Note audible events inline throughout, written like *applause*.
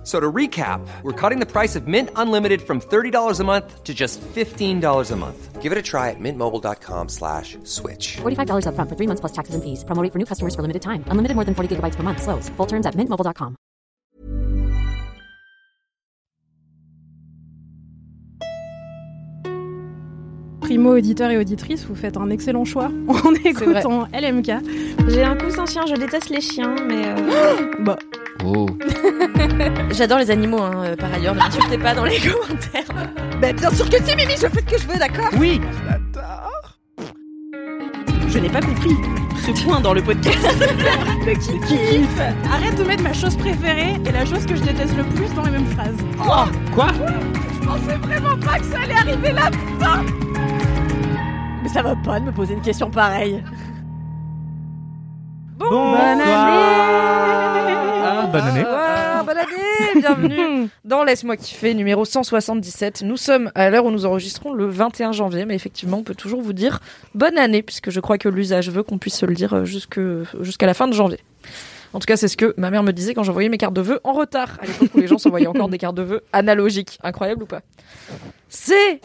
F- So to recap, we're cutting the price of Mint Unlimited from $30 a month to just $15 a month. Give it a try at mintmobile.com slash switch. $45 upfront for three months plus taxes and fees. Promo rate for new customers for limited time. Unlimited more than 40 gigabytes per month. Slows. Full terms at mintmobile.com. Primo auditeur et auditrice, vous faites un excellent choix *laughs* en écoutant LMK. J'ai un coussin chien, je déteste les chiens, mais euh, *gasps* Bah, Oh. *laughs* j'adore les animaux hein, euh, par ailleurs. Ne m'insultez pas dans les *laughs* commentaires. Bah, bien sûr que si, Mimi, je fais ce que je veux, d'accord? Oui je n'ai pas compris ce point dans le podcast. *laughs* Le qui kiffe. Arrête de mettre ma chose préférée et la chose que je déteste le plus dans les mêmes phrases. Quoi? Je pensais vraiment pas que ça allait arriver là, putain Mais ça va pas de me poser une question pareille. Bonsoir Ah, bonne année Bonsoir, bonne année, bienvenue *laughs* dans Laisse-moi kiffer numéro 177. Nous sommes à l'heure où nous enregistrons le 21 janvier, mais effectivement on peut toujours vous dire bonne année puisque je crois que l'usage veut qu'on puisse se le dire euh, jusque- jusqu'à la fin de janvier. En tout cas, c'est ce que ma mère me disait quand j'envoyais mes cartes de vœux en retard, à l'époque où les gens s'envoyaient encore des cartes de vœux analogiques. Incroyable ou pas? C'est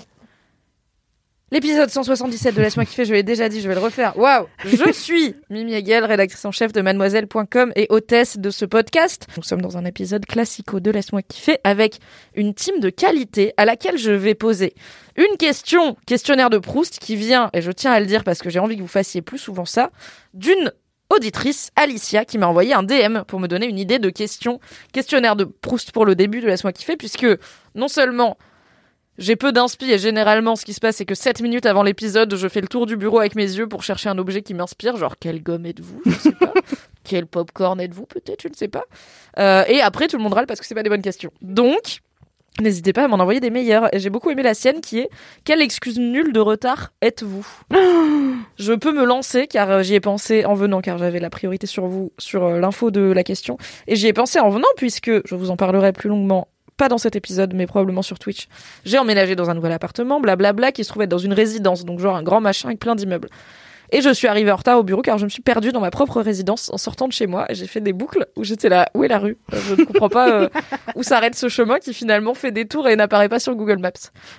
l'épisode 177 de Laisse-moi kiffer, je l'ai déjà dit, je vais le refaire. Waouh Je *laughs* suis Mimi Hegel, rédactrice en chef de mademoiselle.com et hôtesse de ce podcast. Nous sommes dans un épisode classico de Laisse-moi kiffer avec une team de qualité à laquelle je vais poser une question, questionnaire de Proust, qui vient, et je tiens à le dire parce que j'ai envie que vous fassiez plus souvent ça, d'une auditrice, Alicia, qui m'a envoyé un DM pour me donner une idée de question, questionnaire de Proust pour le début de Laisse-moi kiffer, puisque non seulement j'ai peu d'inspi et généralement ce qui se passe c'est que 7 minutes avant l'épisode je fais le tour du bureau avec mes yeux pour chercher un objet qui m'inspire, genre quelle gomme êtes-vous, je sais pas, *laughs* quel popcorn êtes-vous? Peut-être, je ne sais pas. Euh, et après tout le monde râle parce que c'est pas des bonnes questions. Donc N'hésitez pas à m'en envoyer des meilleures. Et j'ai beaucoup aimé la sienne qui est Quelle excuse nulle de retard êtes-vous? *gasps* Je peux me lancer car euh, j'y ai pensé en venant car j'avais la priorité sur vous, sur euh, l'info de la question. Et j'y ai pensé en venant puisque je vous en parlerai plus longuement, pas dans cet épisode mais probablement sur Twitch. J'ai emménagé dans un nouvel appartement, blablabla, qui se trouvait dans une résidence, donc genre un grand machin avec plein d'immeubles. Et je suis arrivée en retard au bureau car je me suis perdue dans ma propre résidence en sortant de chez moi. Et j'ai fait des boucles où j'étais là, où est la rue? Euh, Je ne comprends pas euh, où s'arrête ce chemin qui finalement fait des tours et n'apparaît pas sur Google Maps.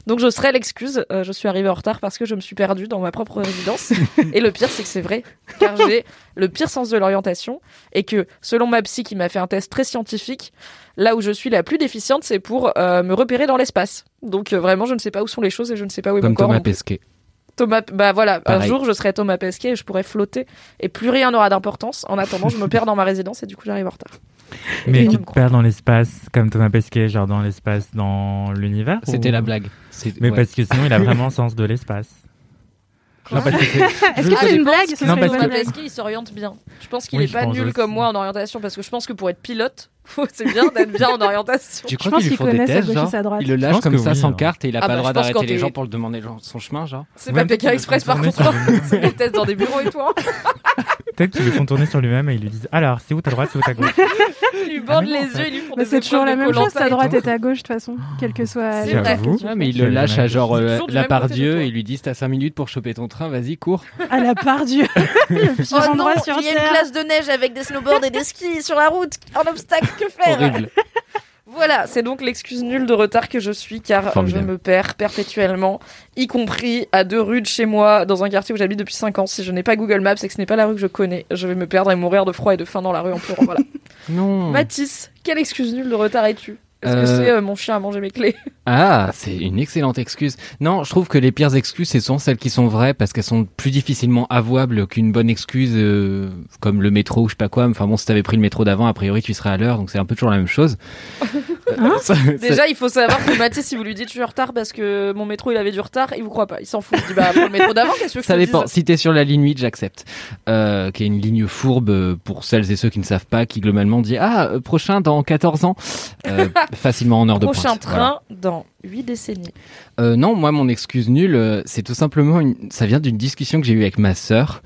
Donc je serai l'excuse, euh, je suis arrivée en retard parce que je me suis perdue dans ma propre résidence. et le pire, c'est que c'est vrai, car j'ai le pire sens de l'orientation et que selon ma psy qui m'a fait un test très scientifique, là où je suis la plus déficiente, c'est pour euh, me repérer dans l'espace. Donc vraiment, je ne sais pas où sont les choses et je ne sais pas où est mon Comme corps. Thomas. Pesquet. Thomas, bah voilà, un jour je serai Thomas Pesquet et je pourrai flotter et plus rien n'aura d'importance. En attendant, je me perds dans ma résidence et du coup j'arrive en retard. Mais Et tu te perds dans l'espace comme Thomas Pesquet, genre dans l'espace, dans l'univers C'était ou- la blague. Mais ouais. parce que sinon il a *laughs* vraiment sens de l'espace. Non, parce que c'est- *laughs* Est-ce que c'est une blague Non, parce que-. Pesquet, il s'oriente bien. Je pense qu'il Oui, est je pas nul aussi. comme moi en orientation parce que je pense que pour être pilote, c'est bien d'être bien en orientation. Tu Je crois pense qu'ils lui qu'il font des connaît sa tests, gauche et genre sa droite. Il le lâche comme que ça oui, sans hein. carte et il a Ah pas bah, le droit je pense d'arrêter les gens pour lui demander son chemin, genre. C'est pas Pékin le Express par contre, sur lui-même. c'est des tests dans des bureaux et tout. Peut-être qu'ils le font tourner sur lui-même et ils lui disent alors c'est où ta droite, c'est où ta gauche? *laughs* Ils lui bandent Ah, les yeux, ils lui font des c'est toujours la même chose, ta droite et ta gauche de toute façon, quel que soit. Le mais il Je le lâche à genre euh, la Pardieu toi. et ils lui disent t'as 5 minutes pour choper ton train, vas-y, cours. À la part Dieu, *laughs* le Oh il y a une classe de neige avec des snowboards et des skis sur la route. Un obstacle, que faire Horrible. *laughs* Voilà, c'est donc l'excuse nulle de retard que je suis car je me perds perpétuellement, y compris à deux rues de chez moi, dans un quartier où j'habite depuis 5 ans. Si je n'ai pas Google Maps et que ce n'est pas la rue que je connais, je vais me perdre et mourir de froid et de faim dans la rue en pleurant. Voilà. *laughs* Non. Mathis, quelle excuse nulle de retard es-tu? Est-ce que Euh, c'est euh, mon chien a mangé mes clés *laughs* Ah, c'est une excellente excuse. Non, je trouve que les pires excuses, ce sont celles qui sont vraies parce qu'elles sont plus difficilement avouables qu'une bonne excuse euh, comme le métro ou je sais pas quoi. Enfin bon, si t'avais pris le métro d'avant, a priori tu serais à l'heure, donc c'est un peu toujours la même chose. *laughs* *laughs* Ça- ça- Déjà, il faut savoir que Mathis, si vous lui dites je suis en retard parce que mon métro il avait du retard, il vous croit pas. Il s'en fout. Il dit bah pour le métro d'avant, qu'est-ce que je Ça te dépend. dise Si t'es sur la ligne 8, j'accepte. Euh, qui est une ligne fourbe euh, pour celles et ceux qui ne savent pas, qui globalement dit ah euh, prochain dans 14 ans, Euh, *laughs* facilement en heure de Prochain pointe. Voilà. train dans 8 décennies. Euh, non, moi mon excuse nulle, c'est tout simplement une... ça vient d'une discussion que j'ai eue avec ma sœur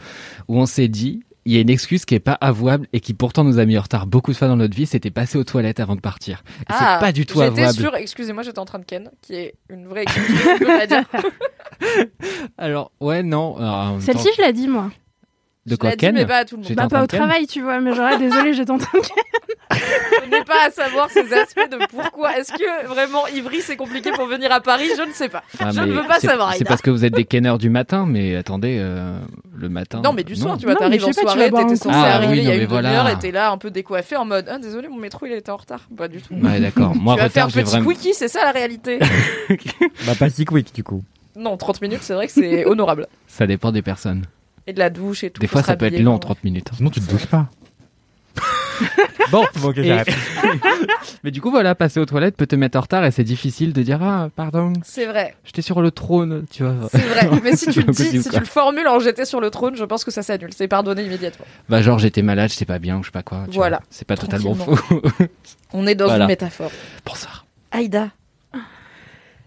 où on s'est dit il y a une excuse qui est pas avouable et qui pourtant nous a mis en retard beaucoup de fois dans notre vie, c'était passer aux toilettes avant de partir. Et Ah, c'est pas du tout J'étais avouable. sûre, excusez-moi, j'étais en train de ken, qui est une vraie excuse. dire. *laughs* Alors, ouais, non. même Celle-ci, je l'ai dit, moi. De quoi Ken mais pas à tout le monde. Bah, pas au travail, tu vois, mais genre, ah, désolé, j'étais en train de Je n'ai pas à savoir ces aspects de pourquoi. Est-ce que vraiment Ivry c'est compliqué pour venir à Paris? Je ne sais pas. Ah, je ne veux pas savoir. C'est parce que vous êtes des kenneurs du matin, mais attendez, euh, le matin. Non, mais du soir, tu vois, Non, t'arrives en soirée, t'étais censé. Ah, arriver oui, il y a non, mais une voilà. demi-heure et t'es là un peu décoiffé en mode Ah, désolé, mon métro il était en retard. Pas du tout. Ouais, d'accord. Moi, tu vas faire un retard, j'ai petit vraiment. quickie, c'est ça la réalité. *laughs* Bah, pas si quick du coup. non, 30 minutes, c'est vrai que c'est honorable. Ça dépend des personnes. Et de la douche et tout. Des fois, ça peut être long, quoi. 30 minutes. hein. Sinon, tu te douches pas. Bon, *laughs* Bon, ok, Et- *laughs* mais du coup, voilà, passer aux toilettes peut te mettre en retard et c'est difficile de dire Ah, pardon, C'est vrai, j'étais sur le trône, tu vois. c'est vrai. *laughs* Mais si tu le pas dis, possible, si quoi. tu le formules en j'étais sur le trône, je pense que ça s'annule. C'est pardonné immédiatement. Bah, genre, j'étais malade, j'étais pas bien ou je sais pas quoi. tu Voilà. C'est pas totalement faux. On est dans Voilà. une métaphore. Bonsoir. Aïda.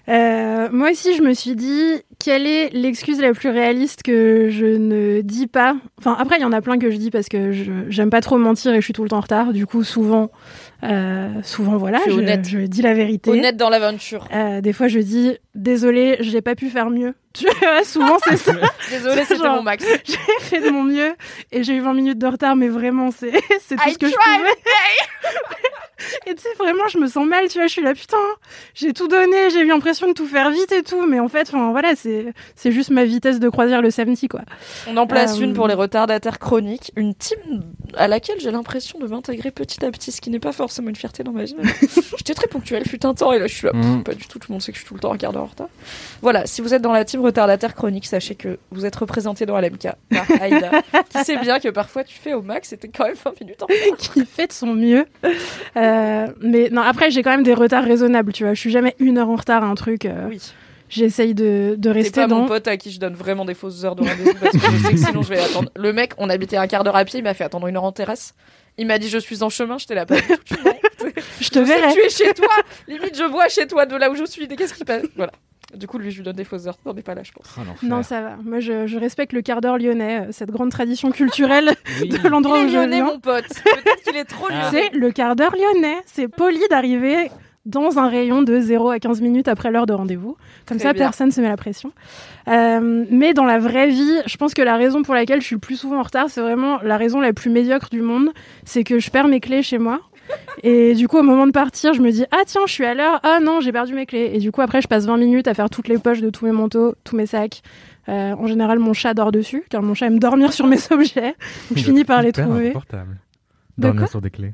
Euh, moi aussi, je me suis dit, quelle est l'excuse la plus réaliste que je ne dis pas? Enfin, après, il y en a plein que je dis parce que j'aime pas trop mentir et je suis tout le temps en retard. Du coup, souvent, euh, souvent, voilà, je, honnête. je dis la vérité. Honnête dans l'aventure. Euh, des fois, je dis, désolé, j'ai pas pu faire mieux. *laughs* Tu vois, souvent, c'est ça. Désolée, *laughs* c'était mon max. *laughs* j'ai fait de mon mieux et j'ai eu 20 minutes de retard, mais vraiment, c'est tout I ce que je pouvais. Et tu sais, vraiment, je me sens mal, tu vois, je suis là, putain, j'ai tout donné, j'ai eu l'impression de tout faire vite et tout, mais en fait, enfin, voilà, c'est c'est juste ma vitesse de croisière le samedi, quoi. On en place Euh, une pour les retardataires chroniques, une team à laquelle j'ai l'impression de m'intégrer petit à petit, ce qui n'est pas forcément une fierté dans ma vie. *laughs* J'étais très ponctuelle, fut un temps, et là je suis là, Mm. pas du tout, tout le monde sait que je suis tout le temps un quart d'heure en retard. Voilà, si vous êtes dans la team retardataire chronique, sachez que vous êtes représenté dans LMK par *laughs* Aïda, qui sait bien que parfois tu fais au max, c'était quand même 20 minutes en retard. *laughs* qui fait de son mieux. Euh, mais non, après, j'ai quand même des retards raisonnables, tu vois, je suis jamais une heure en retard à un truc. euh, Oui, J'essaye de, de rester pas dans. mon pote à qui je donne vraiment des fausses heures de rendez-vous parce que je sais que sinon je vais *laughs* attendre. Le mec, on habitait un quart d'heure à pied, il m'a fait attendre une heure en terrasse. Il m'a dit je suis en chemin, pas du tout. tu mens. Je te Je verrai. tu es chez toi. Limite, je vois chez toi de là où je suis. Qu'est-ce qui passe? Voilà. Du coup, lui, je lui donne des fausses heures. On n'est pas là, je pense. Oh, l'enfer. Non, ça va. Moi, je, je respecte le quart d'heure lyonnais, euh, cette grande tradition culturelle Oui. *laughs* de l'endroit où je lyonnais, mon pote. Peut-être qu'il est trop lyonnais. C'est le quart d'heure lyonnais. C'est poli d'arriver dans un rayon de 0 à 15 minutes après l'heure de rendez-vous. Comme Très ça, bien. personne ne se met la pression. Euh, mais dans la vraie vie, je pense que la raison pour laquelle je suis le plus souvent en retard, c'est vraiment la raison la plus médiocre du monde. C'est que je perds mes clés chez moi. Et du coup, au moment de partir, je me dis Ah, tiens, je suis à l'heure. Ah non, j'ai perdu mes clés. Et du coup, après, je passe 20 minutes à faire toutes les poches de tous mes manteaux, tous mes sacs. Euh, en général, mon chat dort dessus, car mon chat aime dormir sur mes objets. Donc, je finis par les trouver. De Dormir quoi sur des clés.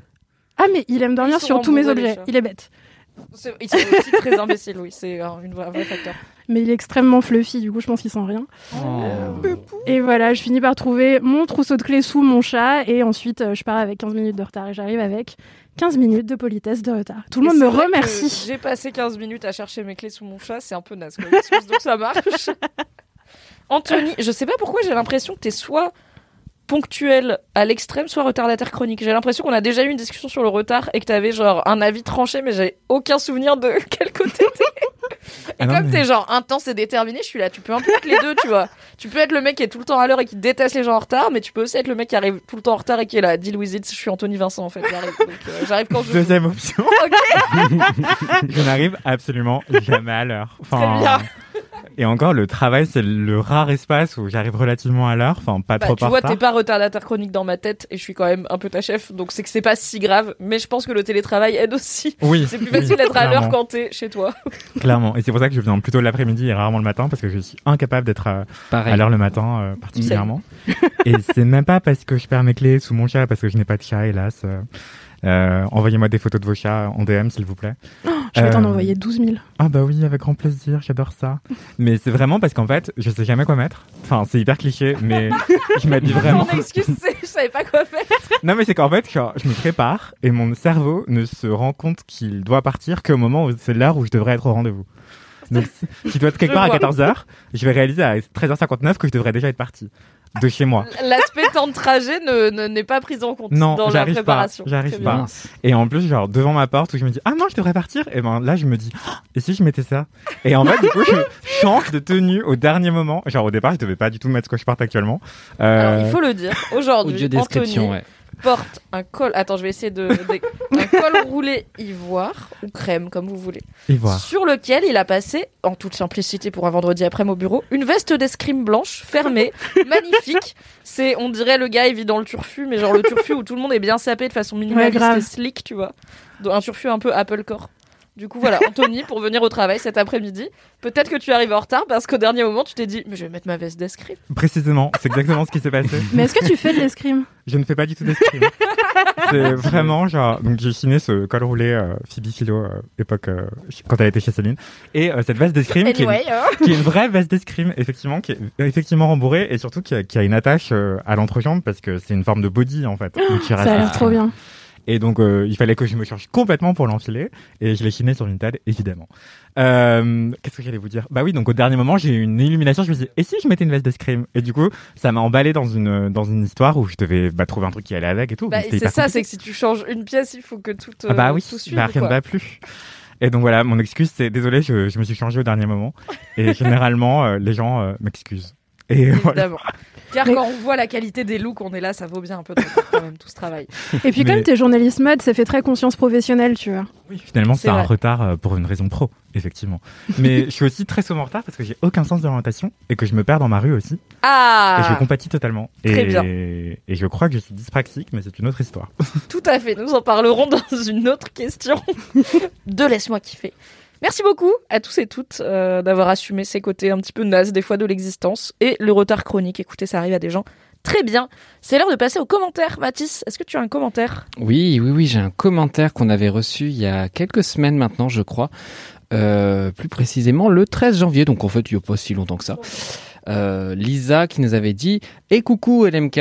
Ah, mais il aime dormir sur tous mes objets. Il est bête. Ils sont aussi très imbéciles, oui. C'est un vrai facteur. Mais il est extrêmement fluffy, du coup, je pense qu'il sent rien. Oh. Et voilà, je finis par trouver mon trousseau de clés sous mon chat, et ensuite, euh, je pars avec 15 minutes de retard, et j'arrive avec 15 minutes de politesse de retard. Tout le monde me remercie. J'ai passé 15 minutes à chercher mes clés sous mon chat. C'est un peu naze. donc ça marche. *laughs* Anthony, je sais pas pourquoi j'ai l'impression que t'es soit ponctuel à l'extrême, soit retardataire chronique. J'ai l'impression qu'on a déjà eu une discussion sur le retard et que t'avais genre un avis tranché, mais j'ai aucun souvenir de *laughs* quel côté. Et Ah comme mais- t'es genre intense et déterminé, je suis là. Tu peux un peu être les deux, tu vois. Tu peux être le mec qui est tout le temps à l'heure et qui déteste les gens en retard, mais tu peux aussi être le mec qui arrive tout le temps en retard et qui est là. Deal with it. Je suis Anthony Vincent en fait. J'arrive, donc, euh, j'arrive quand je veux. Deuxième option. *laughs* *laughs* Je n'arrive absolument jamais à l'heure. Enfin, Très bien. Et encore, le travail, c'est le rare espace où j'arrive relativement à l'heure. Enfin, pas Bah, trop tu vois, t'es pas retardataire chronique dans ma tête et je suis quand même un peu ta chef, donc c'est que c'est pas si grave. Mais je pense que le télétravail aide aussi. Oui. *laughs* C'est plus oui, facile d'être à l'heure quand t'es chez toi. *laughs* Clairement. Et c'est pour ça que je viens plutôt l'après-midi et rarement le matin parce que je suis incapable d'être à, l'heure le matin, euh, particulièrement. et c'est même pas parce que je perds mes clés sous mon chat, parce que je n'ai pas de chat, hélas. Euh, Envoyez-moi des photos de vos chats en DM, s'il vous plaît. Je vais t'en Euh, envoyer 12 000. Ah bah oui, avec grand plaisir, j'adore ça. Mais c'est vraiment parce qu'en fait, je sais jamais quoi mettre. Enfin, c'est hyper cliché, mais *laughs* je m'habille vraiment. Mon excuse, c'est je savais pas quoi faire. Non mais c'est qu'en fait, genre, je me prépare et mon cerveau ne se rend compte qu'il doit partir qu'au moment où c'est l'heure où je devrais être au rendez-vous. Donc, si je dois être quelque part à vois. 14h, je vais réaliser à 13h59 que je devrais déjà être parti de chez moi. L'aspect temps de trajet ne ne- n'est pas pris en compte Non, dans la j'arrive pas, préparation. j'arrive pas. Et en plus, genre, devant ma porte où je me dis, ah non, je devrais partir. Et ben là, je me dis, Ah, et si je mettais ça? Et en fait, du coup, je *laughs* change de tenue au dernier moment. Genre, au départ, je devais pas du tout mettre ce que je porte actuellement. Euh, Alors, il faut le dire. Aujourd'hui, description, Anthony ouais. Porte un col. Attends, je vais essayer de. de- un col roulé ivoire ou crème, comme vous voulez. Voilà. Sur lequel il a passé, en toute simplicité pour un vendredi après-midi au bureau, une veste d'escrime blanche, fermée, *laughs* magnifique. C'est, on dirait le gars, il vit dans le turfu, mais genre le turfu où tout le monde est bien sapé de façon minimaliste et slick, tu vois. Donc, Un turfu un peu Apple Core. Du coup, voilà, Anthony, pour venir au travail cet après-midi, peut-être que tu arrives en retard parce qu'au dernier moment, tu t'es dit, mais je vais mettre ma veste d'escrime. Précisément, c'est exactement ce qui s'est passé. Mais est-ce que tu fais de l'escrime? Je ne fais pas du tout d'escrime. c'est vraiment genre. Donc j'ai chiné ce col roulé euh, Phoebe Philo, euh, époque euh, quand elle était chez Céline. Et euh, cette veste d'escrime qui, est Anyway, hein. une- qui est une vraie veste d'escrime, effectivement, qui est effectivement rembourrée et surtout qui a, qui a une attache euh, à l'entrejambe parce que c'est une forme de body en fait. Donc, qui Ça a l'air trop bien. Et donc euh, il fallait que je me change complètement pour l'enfiler et je l'ai chiné sur une table évidemment. Euh, Qu'est-ce que j'allais vous dire? Bah oui, donc au dernier moment j'ai eu une illumination. Je me suis dit et si je mettais une veste d'escrime Et du coup ça m'a emballé dans une dans une histoire où je devais bah, trouver un truc qui allait avec et tout. Bah, c'est ça, c'est que si tu changes une pièce, il faut que tout, euh, Ah bah oui, tout suive. bah, rien ne va plus. Et donc voilà, mon excuse c'est désolé, je, je me suis changé au dernier moment. Et *laughs* généralement euh, les gens m'excusent. Et voilà. Car Mais- quand on voit la qualité des looks, on est là, ça vaut bien un peu de temps quand même tout ce travail. *laughs* Et puis Mais- comme t'es journaliste mode, ça fait très conscience professionnelle, tu vois. Oui, finalement C'est un vrai. retard euh, pour une raison pro, effectivement. Mais je suis aussi très souvent en retard parce que j'ai aucun sens d'orientation et que je me perds dans ma rue aussi. Et je Ah compatis totalement. Très et, bien. et je crois que je suis dyspraxique, mais c'est une autre histoire. *laughs* Tout à fait, nous en parlerons dans une autre question de Laisse-moi kiffer. Merci beaucoup à tous et toutes euh, d'avoir assumé ces côtés un petit peu nazes des fois de l'existence et le retard chronique. Écoutez, ça arrive à des gens très bien. C'est l'heure de passer aux commentaires. Mathis, est-ce que tu as un commentaire? Oui, oui, oui, j'ai un commentaire qu'on avait reçu il y a quelques semaines maintenant, je crois. Euh, plus précisément le 13 janvier, donc en fait il n'y a pas si longtemps que ça. Euh, Lisa qui nous avait dit Et coucou LMK,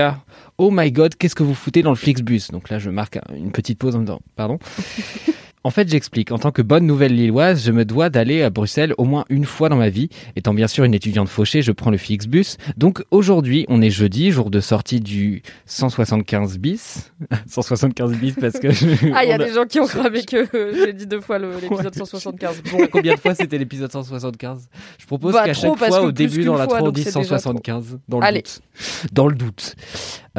oh my god, qu'est-ce que vous foutez dans le Flixbus? Donc là je marque une petite pause en disant Pardon En fait, j'explique. En tant que bonne nouvelle lilloise, je me dois d'aller à Bruxelles au moins une fois dans ma vie. Étant bien sûr une étudiante fauchée, je prends le Flixbus. Donc aujourd'hui, on est jeudi, jour de sortie du 175 bis. *laughs* 175 bis parce que... je- *laughs* Ah, il y a des gens qui ont *laughs* cramé que euh, j'ai dit deux fois l'épisode 175. Bon, Combien de fois c'était l'épisode 175 Je propose Bah, qu'à trop, chaque fois au début dans la fois, on dit c'est déjà 175 dans le Allez. doute. Dans le doute.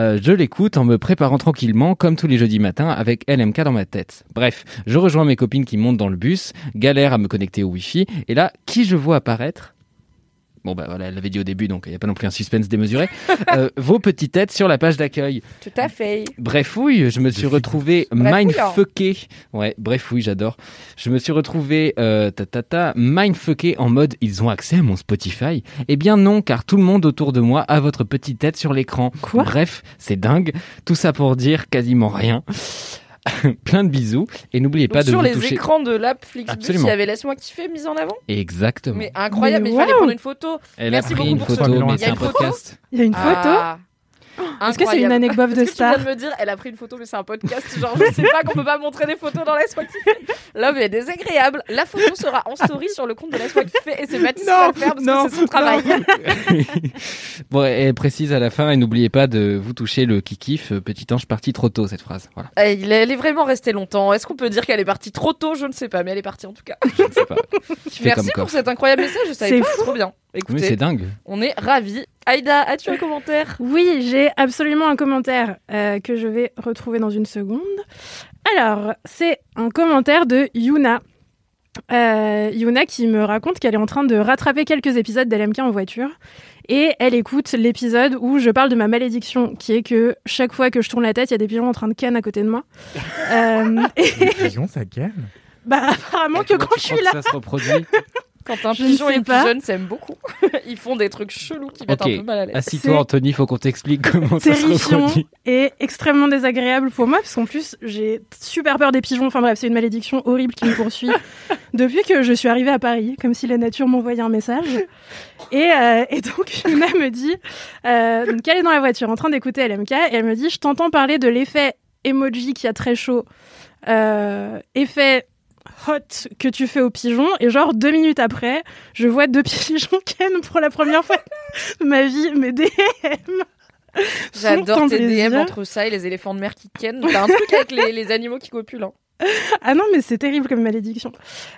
Euh, je l'écoute en me préparant tranquillement comme tous les jeudis matins avec LMK dans ma tête. Bref, je rejoins mes copines qui montent dans le bus, galère à me connecter au Wi-Fi et là, qui je vois apparaître? Bon bah voilà, elle l'avait dit au début donc il n'y a pas non plus un suspense démesuré. Euh, *laughs* vos petites têtes sur la page d'accueil. tout à fait. Bref, oui, je me suis retrouvé mindfucké. Ouais, bref, oui, j'adore. Je me suis retrouvé euh, ta, ta, ta, mindfucké en mode ils ont accès à mon Spotify. Eh bien non, car tout le monde autour de moi a votre petite tête sur l'écran. Quoi? Bref, c'est dingue. Tout ça pour dire quasiment rien. *laughs* Plein de bisous et n'oubliez Donc, pas de sur vous les toucher. écrans de l'app Flixbus, Absolument. il y avait Laisse-moi kiffer mise en avant. Exactement. Mais incroyable, Mais mais il fallait prendre une photo. Elle merci a pris beaucoup une pour ce- photo, Il y a mais une c'est un photo podcast. Il y a une photo Ah. Est-ce que c'est une anecdote de tu star viens de me dire, elle a pris une photo, mais c'est un podcast. Genre, je sais pas qu'on peut pas montrer des photos dans Laisse-moi kiffer. L'homme est désagréable. La photo sera en story sur le compte de Laisse-moi kiffer et c'est Mathis qui va le faire parce non, que c'est son travail. *laughs* bon, et précise à la fin et n'oubliez pas de vous toucher le kikif. euh, Petit ange parti trop tôt cette phrase. Voilà. Il est- Elle est vraiment restée longtemps. Est-ce qu'on peut dire qu'elle est partie trop tôt? Je ne sais pas, mais elle est partie en tout cas. Je ne sais pas. *laughs* Qui fait comme Merci corps. pour cet incroyable message. Je savais pas, c'est trop bien. Oui, Écoutez, c'est dingue. on est ravis. Aïda, as-tu un commentaire Oui, j'ai absolument un commentaire euh, que je vais retrouver dans une seconde. Alors, c'est un commentaire de Yuna. Euh, Yuna qui me raconte qu'elle est en train de rattraper quelques épisodes d'LMK en voiture. Et elle écoute l'épisode où je parle de ma malédiction, qui est que chaque fois que je tourne la tête, il y a des pigeons en train de canne à côté de moi. *laughs* Euh, et Les pigeons, ça gagne. bah, apparemment que quand je suis que là, ça se reproduit? Quand un Je pigeon et une pas. pigeonne s'aiment beaucoup. *laughs* Ils font des trucs chelous qui mettent Ok. un peu mal à l'aise. Assis-toi, Anthony, faut qu'on t'explique comment ça se terrifiant reproduit. et extrêmement désagréable pour moi parce qu'en plus j'ai super peur des pigeons. Enfin bref, c'est une malédiction horrible qui me poursuit *laughs* depuis que je suis arrivée à Paris, comme si la nature m'envoyait un message. Et, euh, et donc Yuna me dit euh, donc elle est dans la voiture en train d'écouter LMK et elle me dit je t'entends parler de l'effet emoji qui a très chaud, euh, effet hot que tu fais aux pigeons. Et genre, deux minutes après, je vois deux *laughs* pigeons ken pour la première fois de ma vie, mes DM. J'adore tes. DM entre ça et les éléphants de mer qui kennent. T'as un truc avec les, les animaux qui copulent. hein. Ah non, mais c'est terrible comme malédiction.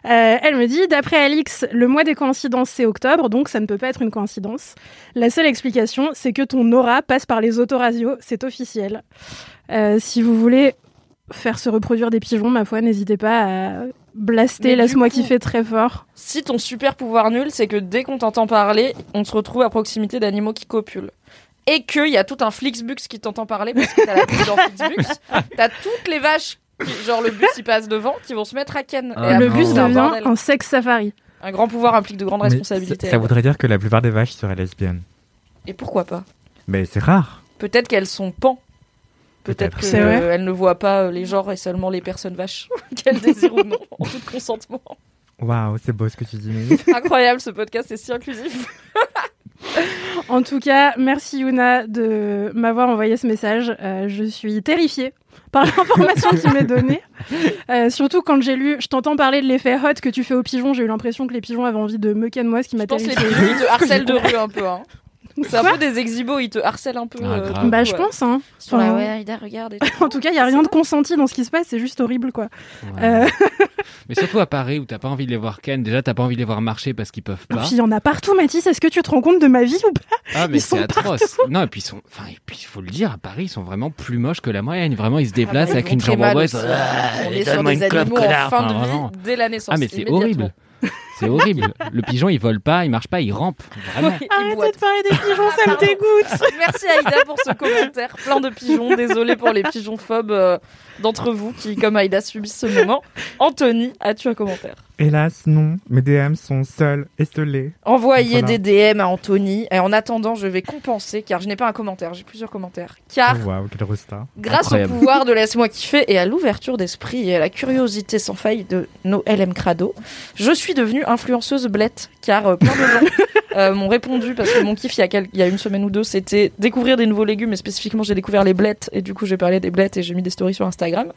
Euh, elle me dit, d'après Alix, le mois des coïncidences, c'est octobre, donc ça ne peut pas être une coïncidence. La seule explication, c'est que ton aura passe par les autoradios, c'est officiel. Euh, si vous voulez faire se reproduire des pigeons, ma foi, n'hésitez pas à blaster, laisse-moi kiffer très fort. Si ton super pouvoir nul, c'est que dès qu'on t'entend parler, on se retrouve à proximité d'animaux qui copulent. Et qu'il y a tout un Flixbus qui t'entend parler parce que t'as la pub dans Flixbus. *laughs* T'as toutes les vaches, qui- genre le bus il passe devant, qui vont se mettre à ken. Ah Et le bus devient un sexe safari. Un grand pouvoir implique de grandes Mais responsabilités. ça, ça voudrait dire que la plupart des vaches seraient lesbiennes. Et pourquoi pas? Mais c'est rare. Peut-être qu'elles sont pan. Peut-être qu'elles ne voient pas euh, les genres et seulement les personnes vaches *laughs* qu'elles désirent ou non, *laughs* en tout consentement. Waouh, c'est beau ce que tu dis. *laughs* Incroyable, ce podcast est si inclusif. En tout cas, merci Yuna de m'avoir envoyé ce message. Euh, je suis terrifiée par l'information qui m'est donnée. Euh, surtout quand j'ai lu, je t'entends parler de l'effet hot que tu fais aux pigeons. J'ai eu l'impression que les pigeons avaient envie de me ken moi, ce qui m'a Je pense que les terrifiée. pigeons, te harcèlent de rue un peu. Hein. C'est un peu des exhibos, ils te harcèlent un peu. Ah, euh. Bah, je ouais. pense. Hein. Là, Enfin, ouais, regarde. En tout cas, il y a rien de consenti dans ce qui se passe. C'est juste horrible, quoi. Ouais. Euh, *laughs* Mais surtout à Paris où t'as pas envie de les voir ken. Déjà, t'as pas envie de les voir marcher parce qu'ils peuvent pas. puis il y en a partout, Mathis. Est-ce que tu te rends compte de ma vie ou pas? Ah, mais ils sont c'est atroce. Non, et puis ils sont. Enfin, et puis il faut le dire, à Paris, ils sont vraiment plus moches que la moyenne. Vraiment, ils se déplacent Ah bah, ils avec une jambe en bois. sont, On est Ah, sur des animaux en fin de vie dès la naissance. Ah, mais c'est horrible. C'est horrible. Le pigeon, il vole pas, il marche pas, il rampe. Vraiment. Il Arrêtez de parler des pigeons, ça me dégoûte. Merci Aïda pour ce commentaire plein de pigeons. Désolé pour les pigeons phobes euh, d'entre vous qui, comme Aïda, subissent ce moment. Anthony, as-tu un commentaire? Hélas, non. Mes DM sont seuls, esselés. Envoyez Voilà. des DM à Anthony. Et en attendant, je vais compenser car je n'ai pas un commentaire, j'ai plusieurs commentaires. Car Oh, Waouh, quel. Grâce Incroyable. au pouvoir de Laisse-moi kiffer et à l'ouverture d'esprit et à la curiosité sans faille de nos LM Crado, je suis devenue influenceuse blette. Car euh, plein de gens euh, m'ont répondu parce que mon kiff il y, a il y a une semaine ou deux c'était découvrir des nouveaux légumes et spécifiquement j'ai découvert les blettes et du coup j'ai parlé des blettes et j'ai mis des stories sur Instagram.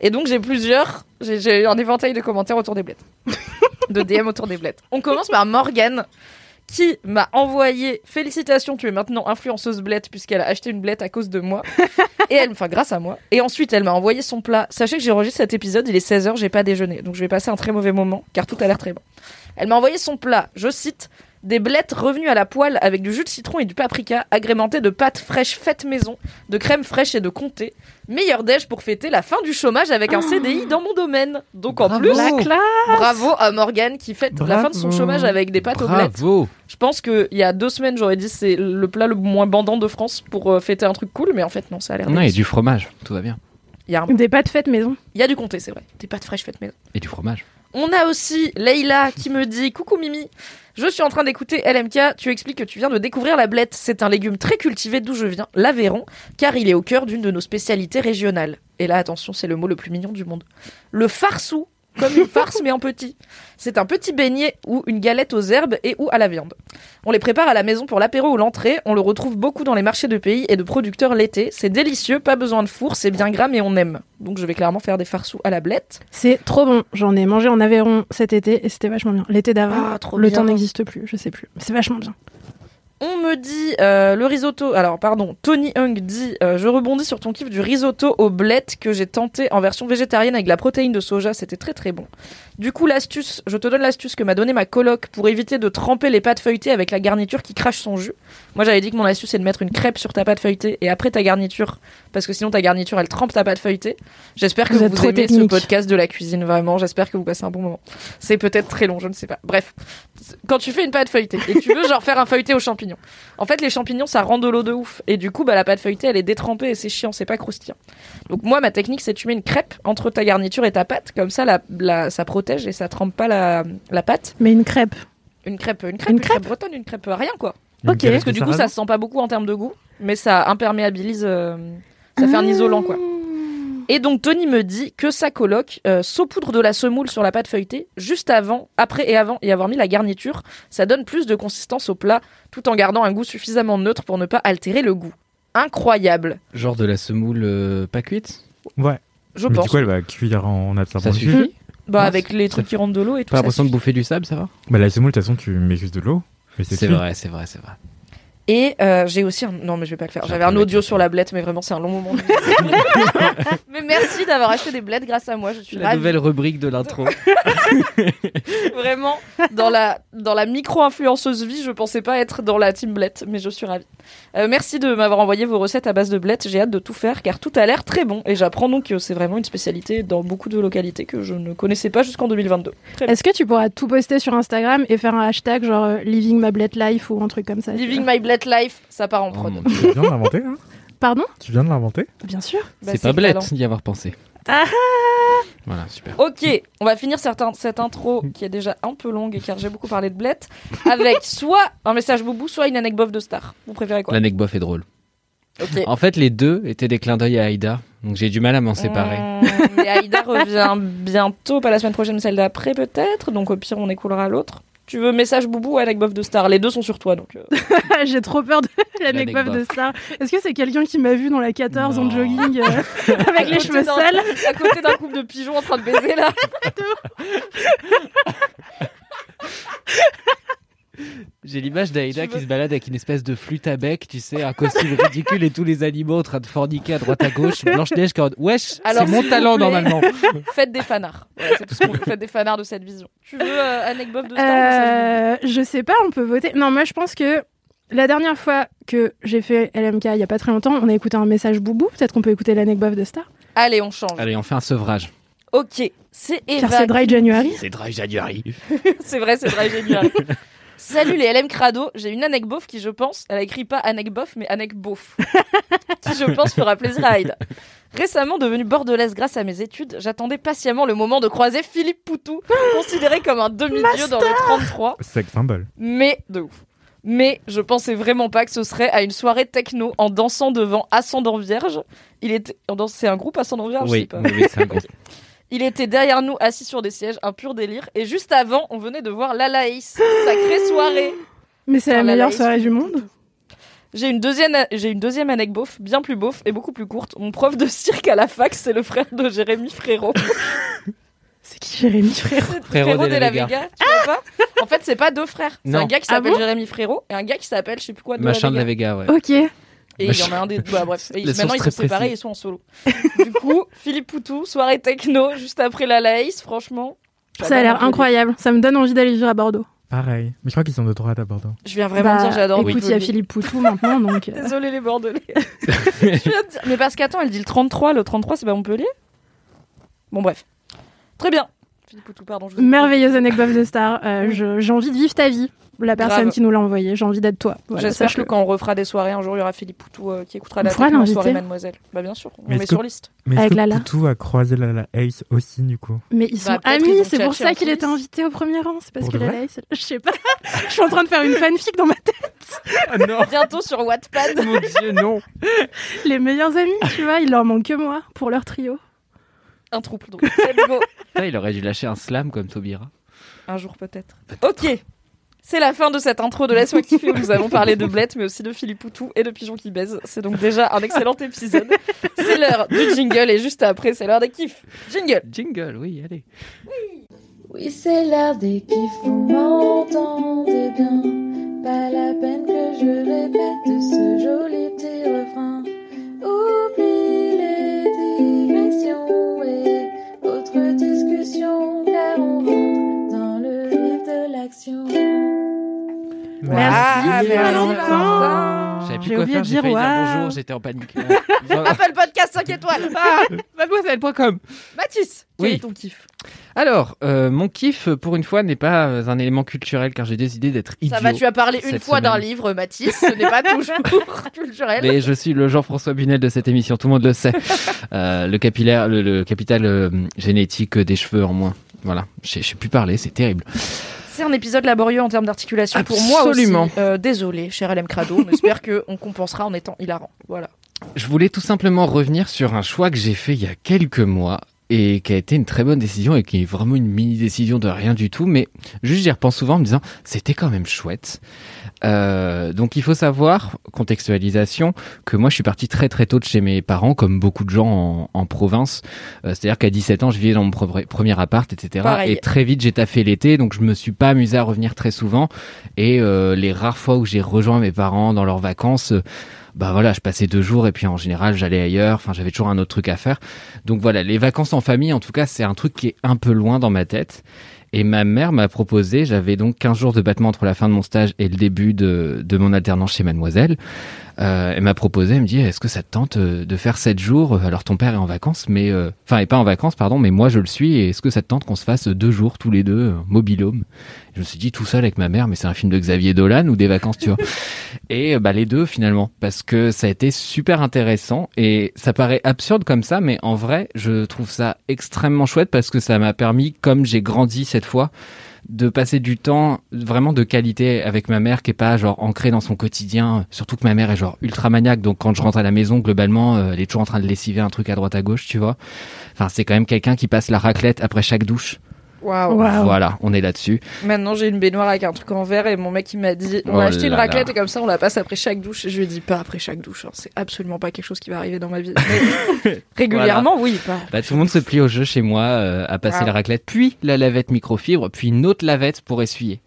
Et donc j'ai plusieurs, j'ai j'ai eu un éventail de commentaires autour des blettes. *laughs* de DM autour des blettes. On commence par Morgane qui m'a envoyé félicitations, tu es maintenant influenceuse blette puisqu'elle a acheté une blette à cause de moi. *laughs* Et elle, enfin grâce à moi. Et ensuite, elle m'a envoyé son plat. Sachez que j'ai enregistré cet épisode, il est 16h, j'ai pas déjeuné. Donc je vais passer un très mauvais moment car tout a l'air très bon. Elle m'a envoyé son plat, je cite des blettes revenues à la poêle avec du jus de citron et du paprika, agrémentées de pâtes fraîches faites maison, de crème fraîche et de comté. Meilleur déj pour fêter la fin du chômage avec un CDI dans mon domaine. Donc en Bravo. plus, La classe. bravo à Morgane qui fête la fin de son Bravo. chômage avec des pâtes aux blettes. Bravo. Je pense qu'il y a deux semaines, j'aurais dit c'est le plat le moins bandant de France pour euh, fêter un truc cool, mais en fait, non, ça a l'air Non, il y a du fromage. Tout va bien. Il y, a un- Des pâtes faites maison. il y a du comté, c'est vrai. Des pâtes fraîches faites maison. Et du fromage. On a aussi Leïla qui me dit Coucou Mimi, je suis en train d'écouter LMK. Tu expliques que tu viens de découvrir la blette. C'est un légume très cultivé d'où je viens, l'Aveyron, car il est au cœur d'une de nos spécialités régionales. Et là, attention, c'est le mot le plus mignon du monde. Le farsou, comme une farce mais en petit. C'est un petit beignet ou une galette aux herbes et ou à la viande. On les prépare à la maison pour l'apéro ou l'entrée. On le retrouve beaucoup dans les marchés de pays et de producteurs l'été. C'est délicieux, pas besoin de four, c'est bien gras mais on aime. Donc je vais clairement faire des farsous à la blette. C'est trop bon. J'en ai mangé en Aveyron cet été et c'était vachement bien. L'été d'avant, Ah, le bien. temps n'existe plus, je sais plus. C'est vachement bien. On me dit euh, le risotto. Alors, pardon, Tony Hung dit euh, Je rebondis sur ton kiff du risotto aux blettes que j'ai tenté en version végétarienne avec de la protéine de soja. C'était très très bon. Du coup, l'astuce, je te donne l'astuce que m'a donnée ma coloc pour éviter de tremper les pâtes feuilletées avec la garniture qui crache son jus. Moi, j'avais dit que mon astuce c'est de mettre une crêpe sur ta pâte feuilletée et après ta garniture, parce que sinon ta garniture elle trempe ta pâte feuilletée. J'espère que Vous vous, aimez technique. ce podcast de la cuisine vraiment. J'espère que vous passez un bon moment. C'est peut-être très long, je ne sais pas. Bref, quand tu fais une pâte feuilletée et tu veux genre faire un feuilleté aux champignons, en fait les champignons ça rend de l'eau de ouf et du coup bah la pâte feuilletée elle est détrempée et c'est chiant, c'est pas croustillant. Donc moi ma technique c'est tu mets une crêpe entre ta garniture et ta pâte comme ça la, la- ça protège et ça trempe pas la, la pâte. Mais une crêpe. Une crêpe, une crêpe, Une une crêpe bretonne, une crêpe rien quoi. Une Ok. Parce que du coup ça se sent pas beaucoup en termes de goût, mais ça imperméabilise, euh, ça fait un isolant quoi. Et donc Tony me dit que sa coloc euh, saupoudre de la semoule sur la pâte feuilletée juste avant, après et avant y avoir mis la garniture. Ça donne plus de consistance au plat tout en gardant un goût suffisamment neutre pour ne pas altérer le goût. Incroyable, Genre de la semoule euh, pas cuite? Ouais. je Mais pense. du coup, elle va cuire en absorbant Ça suffit Bah, Ouais, avec les trucs qui rentrent de l'eau et tout Pas l'impression de bouffer du sable, ça va? Bah la semoule, de toute façon, tu mets juste de l'eau. C'est vrai, c'est vrai, c'est vrai. Et euh, j'ai aussi un... Non, mais je vais pas le faire. J'avais un audio sur la blette, mais vraiment, c'est un long moment. *laughs* mais merci d'avoir acheté des blettes grâce à moi. Je suis La ravie. nouvelle rubrique de l'intro. *laughs* Vraiment, dans la, dans la micro-influenceuse vie, je pensais pas être dans la team blette, mais je suis ravie. Euh, merci de m'avoir envoyé vos recettes à base de blettes. J'ai hâte de tout faire car tout a l'air très bon. Et j'apprends donc que c'est vraiment une spécialité dans beaucoup de localités que je ne connaissais pas jusqu'en 2022. Très bien. Est-ce que tu pourras tout poster sur Instagram et faire un hashtag genre euh, Living My Bled Life ou un truc comme ça Living my blette life, ça part en Oh prod. Dieu. Tu viens de l'inventer, hein *laughs* Pardon Tu viens de l'inventer Bien sûr. Bah, c'est pas le blette talent. d'y avoir pensé. Ah Voilà, super. Ok, on va finir certains- cette intro qui est déjà un peu longue car j'ai beaucoup parlé de blette avec *laughs* soit un message boubou, soit une anecdote de star. Vous préférez quoi L'anecdote est drôle. Ok. En fait, les deux étaient des clins d'œil à Aïda, donc j'ai du mal à m'en séparer. Mmh, mais Aïda revient bientôt, pas la semaine prochaine, mais celle d'après peut-être. Donc au pire, on écoulera l'autre. Tu veux message boubou ou anecdote de star? Les deux sont sur toi, donc. euh, *laughs* J'ai trop peur de *laughs* l'anecdote L'anecdote. de Star. Est-ce que c'est quelqu'un qui m'a vu dans la 14 en jogging euh, *laughs* avec les à cheveux sales? À côté d'un couple de pigeons en train de baiser là. J'ai l'image d'Aïda qui veux- se balade avec une espèce de flûte à bec, tu sais, un costume *laughs* ridicule et tous les animaux en train de forniquer à droite à gauche. *laughs* Blanche-Neige qui Wesh, c'est mon talent normalement. *laughs* Faites des fanarts. Voilà, c'est tout ce qu'on veut. Faites des fanarts de cette vision. Tu veux euh, anecdote de star Euh, Je sais pas, on peut voter. Non, moi je pense que la dernière fois que j'ai fait LMK il y a pas très longtemps, on a écouté un message boubou. Peut-être qu'on peut écouter l'anecdote de Star. Allez, on change. Allez, on fait un sevrage. Ok, c'est Car Eva. c'est Dry January. C'est Dry January. c'est vrai, c'est vrai, génial. Salut les LM Crado, j'ai une anecbof qui je pense, elle a écrit pas anecbof mais anecbof, *laughs* qui je pense fera plaisir à Aïda. Récemment devenue bordelaise grâce à mes études, j'attendais patiemment le moment de croiser Philippe Poutou, considéré comme un demi-dieu dans le 33, Sex symbole. mais de ouf. Mais je pensais vraiment pas que ce serait à une soirée techno en dansant devant Ascendant Vierge. Il était, c'est un groupe Ascendant Vierge, je sais Oui, pas. oui, oui, c'est un gros. *laughs* Il était derrière nous, assis sur des sièges, un pur délire. Et juste avant, on venait de voir Lalaïs. Sacrée soirée. Mais c'est la la meilleure soirée du monde. J'ai une deuxième, j'ai une deuxième anecdote beauf, bien plus beauf et beaucoup plus courte. Mon prof de cirque à la fac, c'est le frère de Jérémy Frérot. *laughs* C'est qui Jérémy Frérot Frérot de la Vega. Tu vois pas? En fait, c'est pas deux frères. C'est un gars qui Ah s'appelle bon? Jérémy Frérot et un gars qui s'appelle, je sais plus quoi, de Machin de la la Vega. Vega, ouais. Ok. Et il y en a un des. Bah, bref. *laughs* Et maintenant, ils sont séparés précise. ils sont en solo. *laughs* du coup, Philippe Poutou, soirée techno, juste après la Laïs, franchement. Ça a l'air incroyable. Ça me donne envie d'aller vivre à Bordeaux. Pareil. Mais je crois qu'ils sont de droite à Bordeaux. Je viens vraiment Bah, dire, j'adore. Écoute, il y a Philippe Poutou maintenant, donc. euh, *laughs* Désolé les Bordelais. Je viens de dire- Mais parce qu'attends, elle dit le 33, le 33 c'est pas Montpellier? Bon bref. Très bien. Philippe Poutou, pardon. Je vous ai- Merveilleuse anecdote de Star. Euh, je- J'ai envie de vivre ta vie. La personne Grave. qui nous l'a envoyé. J'ai envie d'être toi. Voilà, J'espère que quand on refera des soirées, un jour il y aura Philippe Poutou euh, qui écoutera On la techno soirée Mademoiselle. Bah bien sûr, on Mais sur liste. Mais Avec Lala. Poutou a croisé la, la Ace aussi, du coup Mais ils sont Bah, qu'ils amis, c'est pour ça qu'il était invité au premier rang. C'est parce Pour que de la vrai Laïs- Je sais pas. Je suis en train de faire une *laughs* fanfic dans ma tête. Ah non Bientôt sur Wattpad. Mon dieu, non *laughs* Les meilleurs amis, tu vois, il leur manque que moi pour leur trio. un trouble donc. Il aurait dû lâcher un slam comme Taubira. Un jour peut-être. Ok. C'est la fin de cette intro de Laisse-moi kiffer où nous avons parlé de Blette, mais aussi de Philippe Poutou et de Pigeons qui baisent. C'est donc déjà un excellent épisode. C'est l'heure du jingle et juste après, c'est l'heure des kiffs. Jingle. Jingle, oui, allez. Oui, c'est l'heure des kiffs, vous m'entendez bien. Pas la peine que je répète ce joli petit refrain. Oublie les digressions et autres discussions, car on rentre Merci, Ah, Valentin. J'avais plus J'ai quoi oublié faire, de j'ai dire failli dire bonjour, j'étais en panique. Apple Podcast 5 étoiles. ah, mademoiselle.com Mathis, quel Oui. est ton kiff Alors, euh, mon kiff, pour une fois, n'est pas euh, un élément culturel, car j'ai décidé d'être idiot. Ça va, tu as parlé une fois d'un livre, Mathis. Ce n'est pas toujours *laughs* culturel. Mais je suis le Jean-François Bunel de cette émission, tout le monde le sait. *laughs* Euh, le capillaire, le, le capital euh, génétique des cheveux en moins. Voilà, je je sais plus parler, c'est terrible. C'est un épisode laborieux en termes d'articulation pour moi aussi. Absolument. Euh, désolé, cher LM Crado. On espère qu'on compensera en étant hilarant. Voilà. Je voulais tout simplement revenir sur un choix que j'ai fait il y a quelques mois et qui a été une très bonne décision et qui est vraiment une mini décision de rien du tout mais juste j'y repense souvent en me disant c'était quand même chouette euh, donc il faut savoir contextualisation que moi je suis parti très très tôt de chez mes parents comme beaucoup de gens en, en province Euh, c'est-à-dire qu'à 17 ans je vivais dans mon pre- premier appart etc Pareil. et très vite j'ai taffé l'été donc je me suis pas amusé à revenir très souvent et euh, les rares fois où j'ai rejoint mes parents dans leurs vacances euh, bah voilà, je passais deux jours et puis en général j'allais ailleurs. Enfin, j'avais toujours un autre truc à faire. Donc voilà, les vacances en famille, en tout cas, c'est un truc qui est un peu loin dans ma tête. Et ma mère m'a proposé, j'avais donc 15 jours de battement entre la fin de mon stage et le début de, de mon alternance chez Mademoiselle. Euh, elle m'a proposé, elle me dit, est-ce que ça te tente euh, de faire 7 jours? Alors ton père est en vacances, mais euh, enfin, est pas en vacances, pardon, mais moi je le suis. Et est-ce que ça te tente qu'on se fasse deux jours tous les deux, euh, mobilhome? Je me suis dit tout seul avec ma mère, mais c'est un film de Xavier Dolan ou des vacances, tu vois *laughs* Et euh, bah les deux finalement, parce que ça a été super intéressant et ça paraît absurde comme ça, mais en vrai, je trouve ça extrêmement chouette parce que ça m'a permis, comme j'ai grandi cette fois, de passer du temps vraiment de qualité avec ma mère qui est pas genre ancrée dans son quotidien. Surtout que ma mère est genre ultra maniaque donc quand je rentre à la maison globalement euh, elle est toujours en train de lessiver un truc à droite à gauche tu vois. Enfin c'est quand même quelqu'un qui passe la raclette après chaque douche Waouh. voilà on est là-dessus Maintenant, j'ai une baignoire avec un truc en verre et mon mec il m'a dit on Oh va acheter une raclette là. et comme ça on la passe après chaque douche. Et je lui ai dit pas après chaque douche, hein. c'est absolument pas quelque chose qui va arriver dans ma vie. Mais *laughs* régulièrement, oui. Pas. Bah, tout le monde se plie au jeu chez moi euh, à passer Ah. la raclette, puis la lavette microfibre, puis une autre lavette pour essuyer.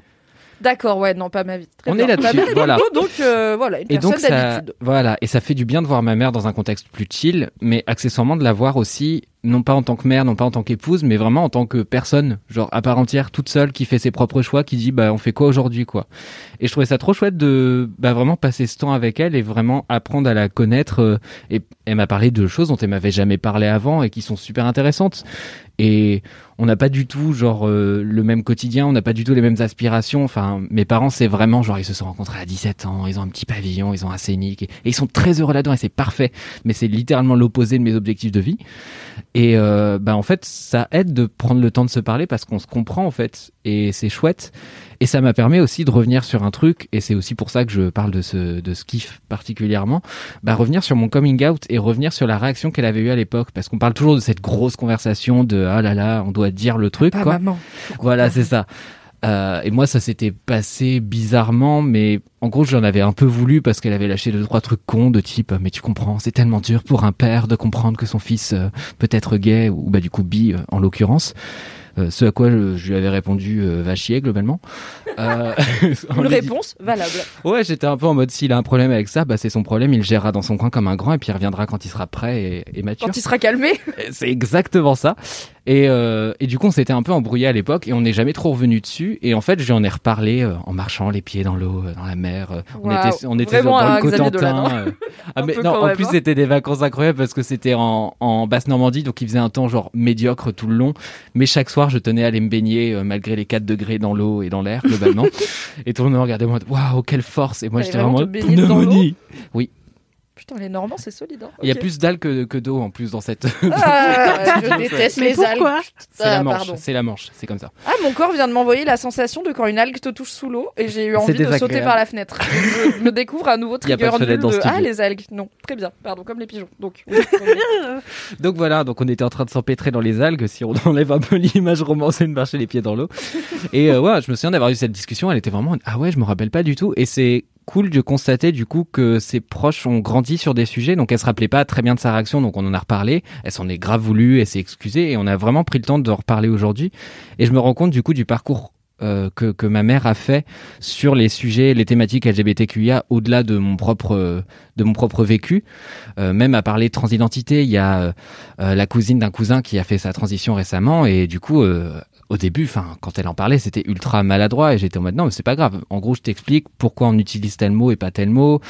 D'accord, ouais, non, pas ma vie. Très On bien. est là-dessus, voilà. Donc euh, voilà, une Et personne donc ça, voilà, et ça fait du bien de voir ma mère dans un contexte plus chill, mais accessoirement de la voir aussi, non pas en tant que mère, non pas en tant qu'épouse, mais vraiment en tant que personne, genre à part entière, toute seule, qui fait ses propres choix, qui dit bah on fait quoi aujourd'hui quoi. Et je trouvais ça trop chouette de bah vraiment passer ce temps avec elle et vraiment apprendre à la connaître. euh, et elle m'a parlé de choses dont elle m'avait jamais parlé avant et qui sont super intéressantes. Et on n'a pas du tout genre euh, le même quotidien, on n'a pas du tout les mêmes aspirations. Enfin, mes parents, c'est vraiment genre ils se sont rencontrés à 17 ans, ils ont un petit pavillon, ils ont un scénic et, ils sont très heureux là-dedans et c'est parfait. Mais c'est littéralement l'opposé de mes objectifs de vie. Et euh, bah en fait, ça aide de prendre le temps de se parler parce qu'on se comprend en fait et c'est chouette. Et ça m'a permis aussi de revenir sur un truc et c'est aussi pour ça que je parle de ce de ce kiff particulièrement. Bah revenir sur mon coming out et revenir sur la réaction qu'elle avait eue à l'époque parce qu'on parle toujours de cette grosse conversation de ah là là, on doit dire le truc Pas quoi. maman. *laughs* Voilà, c'est ça. Euh, et moi, ça s'était passé bizarrement, mais en gros, j'en avais un peu voulu parce qu'elle avait lâché deux trois trucs cons de type "Mais tu comprends, c'est tellement dur pour un père de comprendre que son fils euh, peut être gay ou bah du coup bi euh, en l'occurrence." Euh, ce à quoi je, je lui avais répondu euh, va chier globalement. Euh, *laughs* Une réponse valable. Ouais, j'étais un peu en mode s'il a un problème avec ça, bah c'est son problème, il le gérera dans son coin comme un grand et puis il reviendra quand il sera prêt et, et mature. Quand il sera calmé. *laughs* C'est exactement ça. Et, euh, et du coup, on s'était un peu embrouillé à l'époque et on n'est jamais trop revenu dessus. Et en fait, j'en ai reparlé euh, en marchant les pieds dans l'eau, dans la mer. on était, on était Vraiment dans le Cotentin. Hein. *laughs* Ah, mais non, en plus, hein. c'était des vacances incroyables parce que c'était en, en basse Normandie, donc il faisait un temps genre médiocre tout le long. Mais chaque soir, je tenais à aller me baigner euh, malgré les 4 degrés dans l'eau et dans l'air globalement. *laughs* et tout le monde me regardait moi, waouh, quelle force! Et moi, j'étais vraiment vraiment pneumonie. Oui, Putain, les Normands, c'est solide. Hein. il y a plus d'algues que, que d'eau en plus dans cette. Ah, *laughs* je déteste Mais les algues. C'est la manche, c'est la manche, c'est comme ça. Ah, mon corps vient de m'envoyer la sensation de quand une algue te touche sous l'eau et j'ai eu envie de sauter par la fenêtre. je *laughs* me découvre un nouveau Y a pas de trigger fenêtre nul dans de ce Ah, les algues. Non, très bien. Pardon, comme les pigeons. Donc, oui, *laughs* Donc voilà, donc on était en train de s'empêtrer dans les algues, si on enlève un peu l'image romancée de marcher les pieds dans l'eau. Et euh, ouais, je me souviens d'avoir eu cette discussion, elle était vraiment, ah ouais, je me rappelle pas du tout. Et c'est cool de constater du coup que ses proches ont grandi sur des sujets, donc elle se rappelait pas très bien de sa réaction, donc on en a reparlé, elle s'en est grave voulu, elle s'est excusée, et on a vraiment pris le temps de reparler aujourd'hui. Et je me rends compte du coup du parcours euh, que, que ma mère a fait sur les sujets, les thématiques LGBTQIA au-delà de mon propre de mon propre vécu. Euh, même à parler de transidentité, il y a euh, la cousine d'un cousin qui a fait sa transition récemment et du coup euh, au début, enfin quand elle en parlait, c'était ultra maladroit et j'étais en mode non mais c'est pas grave. En gros, je t'explique pourquoi on utilise tel mot et pas tel mot.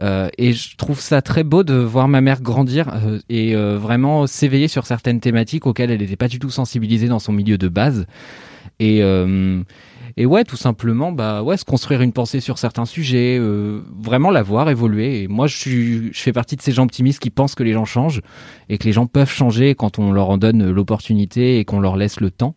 Euh, et je trouve ça très beau de voir ma mère grandir euh, et euh, vraiment s'éveiller sur certaines thématiques auxquelles elle n'était pas du tout sensibilisée dans son milieu de base. Et euh, et ouais, tout simplement, bah ouais, se construire une pensée sur certains sujets, euh, vraiment la voir évoluer. Et moi, je suis, je fais partie de ces gens optimistes qui pensent que les gens changent et que les gens peuvent changer quand on leur en donne l'opportunité et qu'on leur laisse le temps.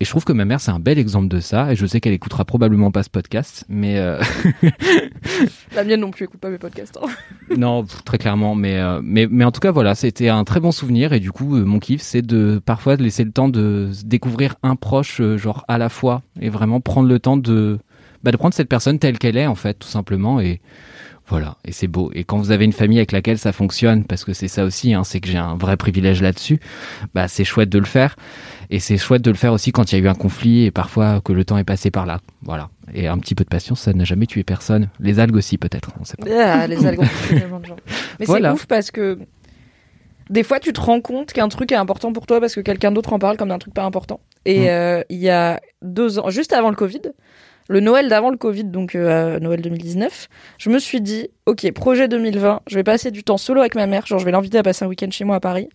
Et je trouve que ma mère, c'est un bel exemple de ça. Et je sais qu'elle écoutera probablement pas ce podcast, mais euh, *laughs* *laughs* La mienne non plus écoute pas mes podcasts. hein. *laughs* non, très clairement. Mais, euh, mais, mais en tout cas, voilà, c'était un très bon souvenir. Et du coup, euh, mon kiff, c'est de parfois de laisser le temps de découvrir un proche, genre à la fois, et vraiment prendre le temps de, bah, de prendre cette personne telle qu'elle est, en fait, tout simplement. Et voilà, et c'est beau. Et quand vous avez une famille avec laquelle ça fonctionne, parce que c'est ça aussi, hein, c'est que j'ai un vrai privilège là-dessus, bah c'est chouette de le faire. Et c'est chouette de le faire aussi quand il y a eu un conflit et parfois que le temps est passé par là. Voilà. Et un petit peu de patience, ça n'a jamais tué personne. Les algues aussi, peut-être. On sait pas. Ah, les algues ont *laughs* tué tellement de gens. Mais Voilà. c'est ouf parce que des fois tu te rends compte qu'un truc est important pour toi parce que quelqu'un d'autre en parle comme d'un truc pas important. Et Mm. euh, il y a deux ans, juste avant le Covid, le Noël d'avant le Covid, donc euh, Noël 2019, je me suis dit, ok, projet 2020, je vais passer du temps solo avec ma mère, genre je vais l'inviter à passer un week-end chez moi à Paris.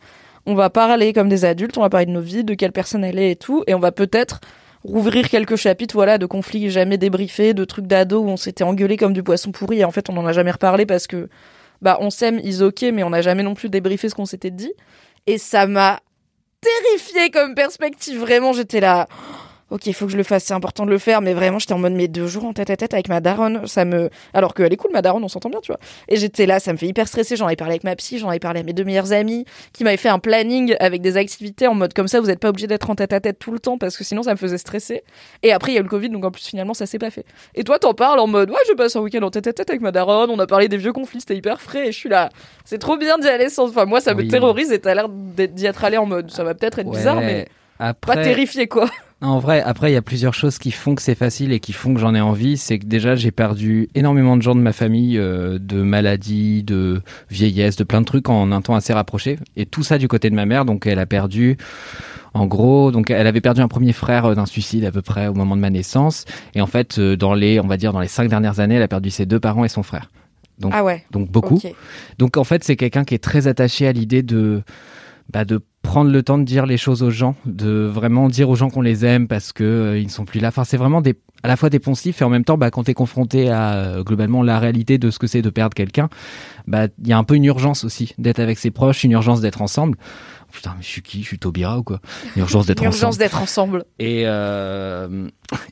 On va parler comme des adultes, on va parler de nos vies, de quelle personne elle est et tout, et on va peut-être rouvrir quelques chapitres, voilà, de conflits jamais débriefés, de trucs d'ado où on s'était engueulé comme du poisson pourri, et en fait on en a jamais reparlé parce que bah on s'aime, ils ok, mais on n'a jamais non plus débriefé ce qu'on s'était dit. Et ça m'a terrifié comme perspective. Vraiment, j'étais là. Ok, il faut que je le fasse, c'est important de le faire, mais vraiment, j'étais en mode mes deux jours en tête à tête avec ma daronne, ça me. Alors qu'elle est cool, ma daronne, on s'entend bien, tu vois. Et j'étais là, ça me fait hyper stresser. J'en ai parlé avec ma psy, j'en ai parlé à mes deux meilleures amies, qui m'avaient fait un planning avec des activités en mode comme ça, vous n'êtes pas obligé d'être en tête à tête tout le temps parce que sinon ça me faisait stresser. Et après, il y a eu le Covid, donc en plus, finalement, ça s'est pas fait. Et toi, t'en parles en mode, ouais, je passe un week-end en tête à tête avec ma daronne, on a parlé des vieux conflits, c'était hyper frais, et je suis là. C'est trop bien d'y aller sans. Enfin, moi, ça me Oui. terrorise et t'as l'air d'y être allé en mode, ça va peut-être être bizarre, mais après, pas terrifié, quoi. En vrai, après, il y a plusieurs choses qui font que c'est facile et qui font que j'en ai envie. C'est que déjà, j'ai perdu énormément de gens de ma famille, euh, de maladies, de vieillesse, de plein de trucs en un temps assez rapproché. Et tout ça du côté de ma mère. Donc, elle a perdu, en gros, donc elle avait perdu un premier frère euh, d'un suicide à peu près au moment de ma naissance. Et en fait, euh, dans les, on va dire, dans les cinq dernières années, elle a perdu ses deux parents et son frère. Donc, Ah ouais. donc beaucoup. Donc en fait, c'est quelqu'un qui est très attaché à l'idée de bah, de prendre le temps de dire les choses aux gens, de vraiment dire aux gens qu'on les aime parce que euh, ils ne sont plus là. Enfin, c'est vraiment des, à la fois des poncifs et en même temps, bah, quand tu es confronté à euh, globalement la réalité de ce que c'est de perdre quelqu'un, bah il y a un peu une urgence aussi d'être avec ses proches, une urgence d'être ensemble. Putain, mais je suis qui? Je suis Taubira ou quoi? Une urgence d'être ensemble. Urgence d'être ensemble. Et, euh,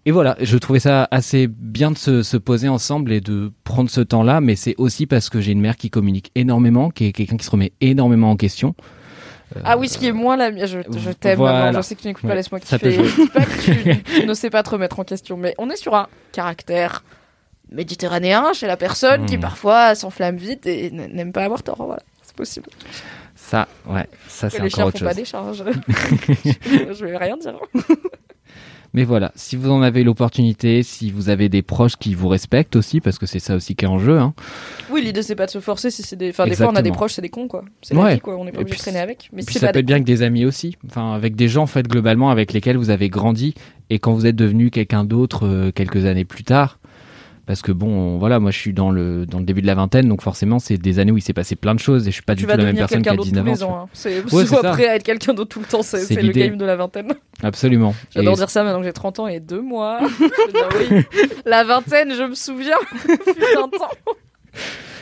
et voilà, je trouvais ça assez bien de se, se poser ensemble et de prendre ce temps-là, mais c'est aussi parce que j'ai une mère qui communique énormément, qui est quelqu'un qui se remet énormément en question. Ah oui, ce qui est moins la mienne. Je, je t'aime, voilà. maman. Je sais que tu n'écoutes pas, laisse-moi kiffer. pas que tu *laughs* ne sais pas te remettre en question, mais on est sur un caractère méditerranéen chez la personne qui Hmm. parfois s'enflamme vite et n'aime pas avoir tort. Voilà, c'est possible. Ça, ouais, ça c'est les encore chiens autre font pas chose. des charges. je, *laughs* je vais rien dire. *laughs* Mais voilà, si vous en avez l'opportunité, si vous avez des proches qui vous respectent aussi, parce que c'est ça aussi qui est en jeu, hein, Oui, l'idée c'est pas de se forcer si c'est des. Enfin, des fois on a des proches, c'est des cons quoi. C'est la Ouais. vie quoi. On n'est pas obligé de traîner avec. Mais Puis ça peut être bien avec des amis aussi, enfin avec des gens en fait globalement avec lesquels vous avez grandi et quand vous êtes devenu quelqu'un d'autre euh, quelques années plus tard, parce que bon voilà moi je suis dans le dans le début de la vingtaine donc forcément c'est des années où il s'est passé plein de choses et je suis pas Tu du tout la même personne qu'à d'autre 19 tous ans. ans. hein. C'est Ouais, prêt à être quelqu'un d'autre tout le temps. C'est le game de la vingtaine. Absolument. J'adore dire ça maintenant que j'ai 30 ans et 2 mois. *laughs* Je veux dire, oui. La vingtaine, je me souviens. *laughs* Temps.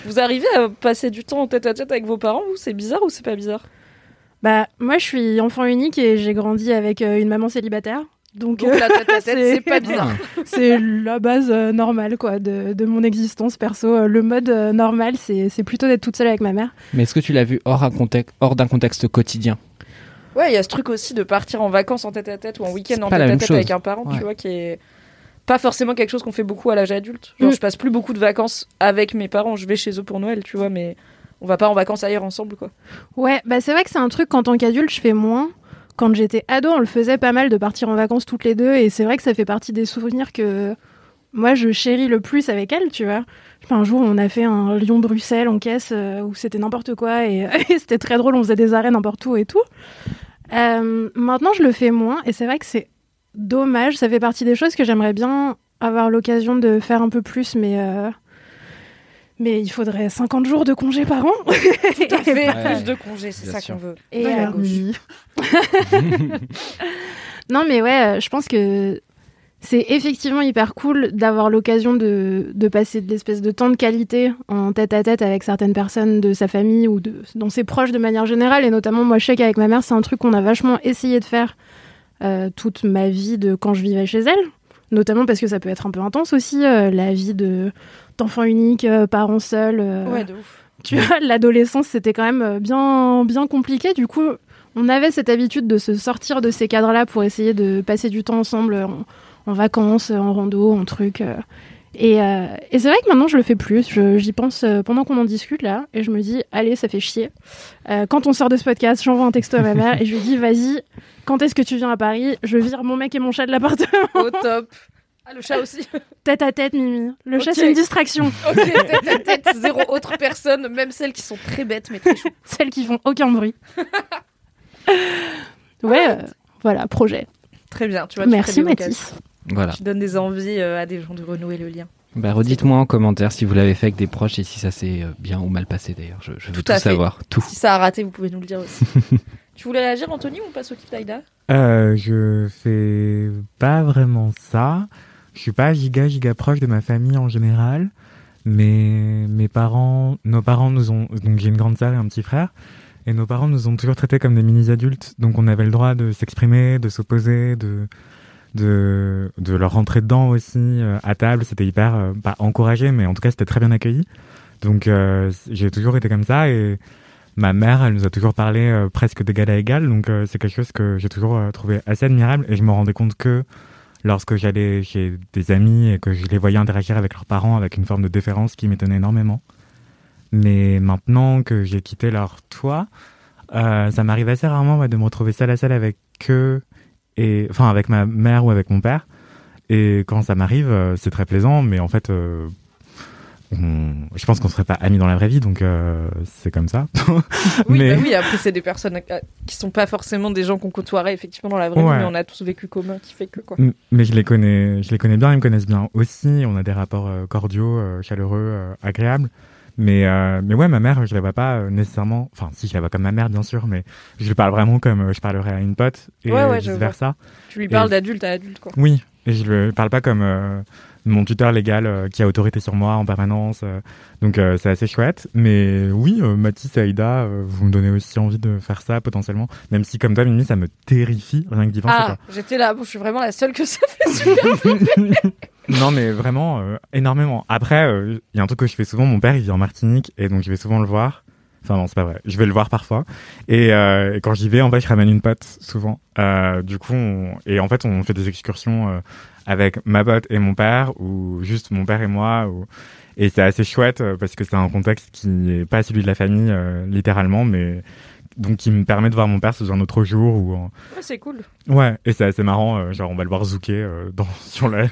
Vous arrivez à passer du temps en tête à tête avec vos parents, vous C'est bizarre ou c'est pas bizarre? Bah, moi, je suis enfant unique et j'ai grandi avec euh, une maman célibataire. Donc, Donc euh, la tête à tête, *laughs* c'est- pas bizarre. *laughs* c'est la base euh, normale quoi, de, de mon existence perso. Euh, Le mode euh, normal, c'est c'est plutôt d'être toute seule avec ma mère. Mais est-ce que tu l'as vu hors un contexte hors d'un contexte quotidien? Ouais, il y a ce truc aussi de partir en vacances en tête à tête ou en week-end en tête la à même tête chose. avec un parent, tu vois, qui est pas forcément quelque chose qu'on fait beaucoup à l'âge adulte. Genre, Mm. je passe plus beaucoup de vacances avec mes parents, je vais chez eux pour Noël, tu vois, mais on va pas en vacances ailleurs ensemble, quoi. Ouais, bah c'est vrai que c'est un truc qu'en tant qu'adulte, je fais moins. Quand j'étais ado, on le faisait pas mal de partir en vacances toutes les deux, et c'est vrai que ça fait partie des souvenirs que moi je chéris le plus avec elle, tu vois. Un jour, on a fait un Lyon-Bruxelles en caisse euh, où c'était n'importe quoi, et, *laughs* et c'était très drôle, on faisait des arrêts n'importe où et tout. Euh, maintenant, je le fais moins, et c'est vrai que c'est dommage, ça fait partie des choses que j'aimerais bien avoir l'occasion de faire un peu plus, mais. euh, Mais il faudrait 50 jours de congé par an. Tout à *laughs* fait, Ouais. plus de congés, c'est ça qu'on veut. Et Ouais, à euh, gauche. *laughs* non, mais ouais, je pense que c'est effectivement hyper cool d'avoir l'occasion de, de passer de l'espèce de temps de qualité en tête à tête avec certaines personnes de sa famille ou de, dans ses proches de manière générale. Et notamment, moi, je sais qu'avec ma mère, c'est un truc qu'on a vachement essayé de faire euh, toute ma vie de quand je vivais chez elle, notamment parce que ça peut être un peu intense aussi, euh, la vie de d'enfant unique, euh, parent seul. euh, Ouais, de ouf. tu vois, *laughs* l'adolescence, c'était quand même euh, bien, bien compliqué. Du coup, on avait cette habitude de se sortir de ces cadres-là pour essayer de passer du temps ensemble euh, en, en vacances, euh, en rando, en trucs. Euh. Et, euh, et c'est vrai que maintenant, je le fais plus. J'y pense euh, pendant qu'on en discute là, et je me dis, allez, ça fait chier. Euh, quand on sort de ce podcast, j'envoie un texto à ma mère et je lui dis, vas-y, quand est-ce que tu viens à Paris? Je vire mon mec et mon chat de l'appartement. Au top. Ah, le chat aussi. *laughs* Tête à tête, Mimi. Le chat, c'est une distraction. *laughs* ok, tête à tête, zéro autre personne, même celles qui sont très bêtes, mais très chou. *laughs* Celles qui font aucun bruit. ouais, euh, voilà, projet. Très bien, tu vois. tu Merci Mathis. Voilà. Tu donnes des envies euh, à des gens de renouer le lien. Bah, redites-moi en commentaire si vous l'avez fait avec des proches et si ça s'est euh, bien ou mal passé d'ailleurs. Je, je veux Tout savoir. Tout. Si ça a raté, vous pouvez nous le dire aussi. *laughs* tu voulais réagir, Anthony, ou on passe au kiff d'Aïda Euh, je fais pas vraiment ça. Je suis pas giga giga proche de ma famille en général, mais mes parents, nos parents nous ont donc j'ai une grande sœur et un petit frère, et nos parents nous ont toujours traités comme des mini adultes, donc on avait le droit de s'exprimer, de s'opposer, de de de leur rentrer dedans aussi euh, à table. C'était hyper euh, pas encouragé, mais en tout cas c'était très bien accueilli. Donc euh, j'ai toujours été comme ça et ma mère, elle nous a toujours parlé euh, presque d'égal à égal, donc euh, c'est quelque chose que j'ai toujours trouvé assez admirable et je me rendais compte que lorsque j'allais chez des amis et que je les voyais interagir avec leurs parents avec une forme de déférence qui m'étonnait énormément. Mais maintenant que j'ai quitté leur toit, ça m'arrive assez rarement ouais, de me retrouver seul à seul avec eux, et, enfin avec ma mère ou avec mon père. Et quand ça m'arrive, euh, c'est très plaisant, mais en fait, euh, on- je pense qu'on serait pas amis dans la vraie vie, donc euh, c'est comme ça. *laughs* Oui, mais bah oui, après, c'est des personnes qui sont pas forcément des gens qu'on côtoierait effectivement dans la vraie Ouais. vie, mais on a tous vécu commun qui fait que quoi. Mais je les connais, je les connais bien, ils me connaissent bien aussi. On a des rapports cordiaux, chaleureux, agréables. Mais euh, mais ouais, ma mère, je la vois pas euh, nécessairement. Enfin, si je la vois comme ma mère, bien sûr, mais je lui parle vraiment comme euh, je parlerais à une pote et Ouais, ouais, je vice versa. Tu lui parles Et- d'adulte à adulte, quoi. Oui, et je lui parle pas comme euh, mon tuteur légal euh, qui a autorité sur moi en permanence. donc c'est assez chouette. Mais oui, Mathis et Aïda, vous me donnez aussi envie de faire ça potentiellement. Même si comme toi, Mimi, ça me terrifie rien que d'y penser. Ah, j'étais là, bon, je suis vraiment la seule que ça fait super. *laughs* Non, mais vraiment, euh, énormément. Après, euh, il y a un truc que je fais souvent. Mon père, il vit en Martinique, et donc je vais souvent le voir. Enfin, non, c'est pas vrai. Je vais le voir parfois. Et, euh, quand j'y vais, en fait, je ramène une pote, souvent. Euh, du coup, on- et en fait, on fait des excursions euh, avec ma pote et mon père, ou juste mon père et moi. Ou... Et c'est assez chouette, parce que c'est un contexte qui n'est pas celui de la famille, littéralement, mais donc qui me permet de voir mon père sous un autre jour. Ou en- Ouais, c'est cool. Ouais, et c'est assez marrant. euh, genre, on va le voir zouker euh, dans, *laughs* sur le,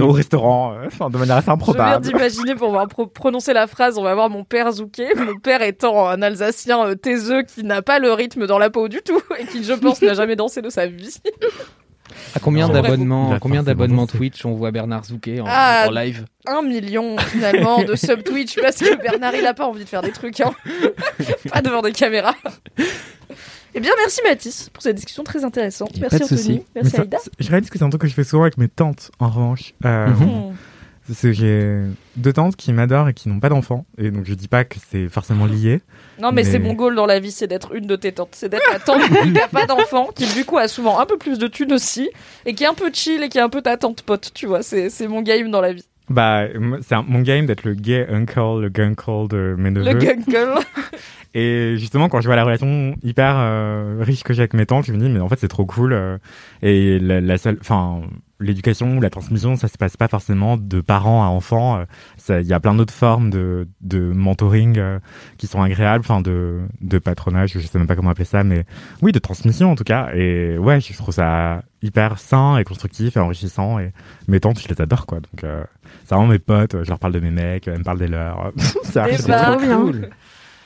au restaurant, euh, de manière assez Je viens improbable. d'imaginer pour voir pro- prononcer la phrase, on va voir mon père Zouké, *laughs* mon père étant un Alsacien euh, taiseux qui n'a pas le rythme dans la peau du tout *laughs* et qui, je pense, n'a jamais dansé de sa vie. À combien d'abonnements, combien d'abonnements Twitch on voit Bernard Zouquet en, Ah. en live? Un million, finalement, de sub Twitch parce que Bernard, il a pas envie de faire des trucs, hein. *laughs* pas devant des caméras. Eh bien, merci Mathis pour cette discussion très intéressante. Merci Anthony. Merci Aïda. je réalise que c'est un truc que je fais souvent avec mes tantes, en revanche. Euh, Mhm. J'ai deux tantes qui m'adorent et qui n'ont pas d'enfants. Et donc, je dis pas que c'est forcément lié. Non, mais, Mais- c'est mon goal dans la vie, c'est d'être une de tes tantes. C'est d'être la tante qui n'a pas d'enfant, qui du coup a souvent un peu plus de thunes aussi, et qui est un peu chill et qui est un peu ta tante pote, tu vois. C'est c'est mon game dans la vie. Bah, c'est mon game d'être le gay uncle, le gunkle de mes neveux. Le gunkle. *laughs* Et justement, quand je vois la relation hyper euh, riche que j'ai avec mes tantes, je me dis, mais en fait, c'est trop cool. euh, et la, la seule, enfin, l'éducation ou la transmission, ça se passe pas forcément de parents à enfants. euh, Il y a plein d'autres formes de, de mentoring euh, qui sont agréables, enfin, de, de patronage, je sais même pas comment appeler ça, mais oui, de transmission en tout cas. Et ouais, je trouve ça hyper sain et constructif et enrichissant. Et mes tantes, je les adore, quoi. Donc, euh, c'est vraiment mes potes, je leur parle de mes mecs, elles me parlent des leurs. *laughs* c'est Eh bah, trop bien. Cool.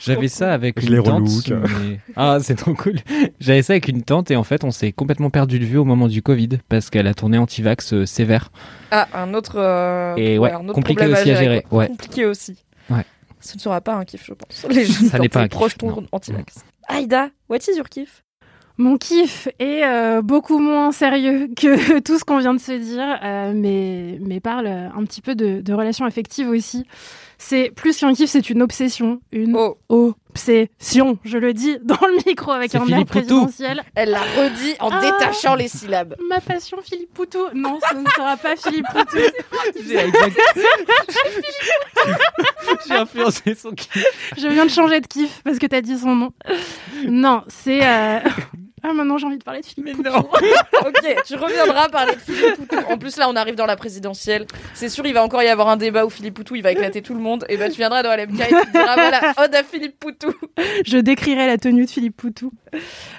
J'avais ça avec Je une les tante. relook. mais- Ah, c'est trop cool. *laughs* J'avais ça avec une tante et en fait, on s'est complètement perdu de vue au moment du Covid parce qu'elle a tourné anti-vax euh, sévère. Ah, un autre. euh, Et ouais, un autre compliqué problème aussi à gérer, quoi. ouais. Compliqué aussi. Ouais. Ce ne sera pas un kiff, je pense. *laughs* Les gens, Ça n'est pas un kiff, proche non. anti-vax. Aïda, what is your kiff? Mon kiff est euh, beaucoup moins sérieux que *laughs* tout ce qu'on vient de se dire, euh, mais, mais parle un petit peu de, de relations affectives aussi. C'est plus qu'un kiff, c'est une obsession, une Oh, obsession. Je le dis dans le micro avec un air Philippe Poutou. présidentiel. Elle l'a redit en Ah. détachant les syllabes. Ma passion, Philippe Poutou. Non, ce ne sera pas Philippe Poutou. *laughs* J'ai exact- J'ai influencé son kiff. Je viens de changer de kiff parce que t'as dit son nom. Non, c'est. euh, *laughs* Ah, maintenant j'ai envie de parler de Philippe Poutou. *laughs* ok, tu reviendras parler de Philippe Poutou. En plus, là, on arrive dans la présidentielle. C'est sûr, il va encore y avoir un débat où Philippe Poutou, il va éclater tout le monde. Et ben, tu viendras dans LMK et tu diras, voilà, *laughs* ode à Philippe Poutou. Je décrirai la tenue de Philippe Poutou.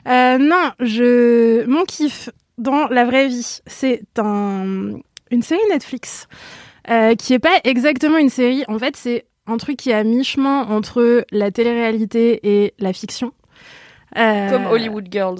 Euh, non, je. Mon kiff dans la vraie vie, c'est un... une série Netflix euh, qui est pas exactement une série. En fait, c'est un truc qui est à mi-chemin entre la télé-réalité et la fiction. Euh, Comme Hollywood Girls.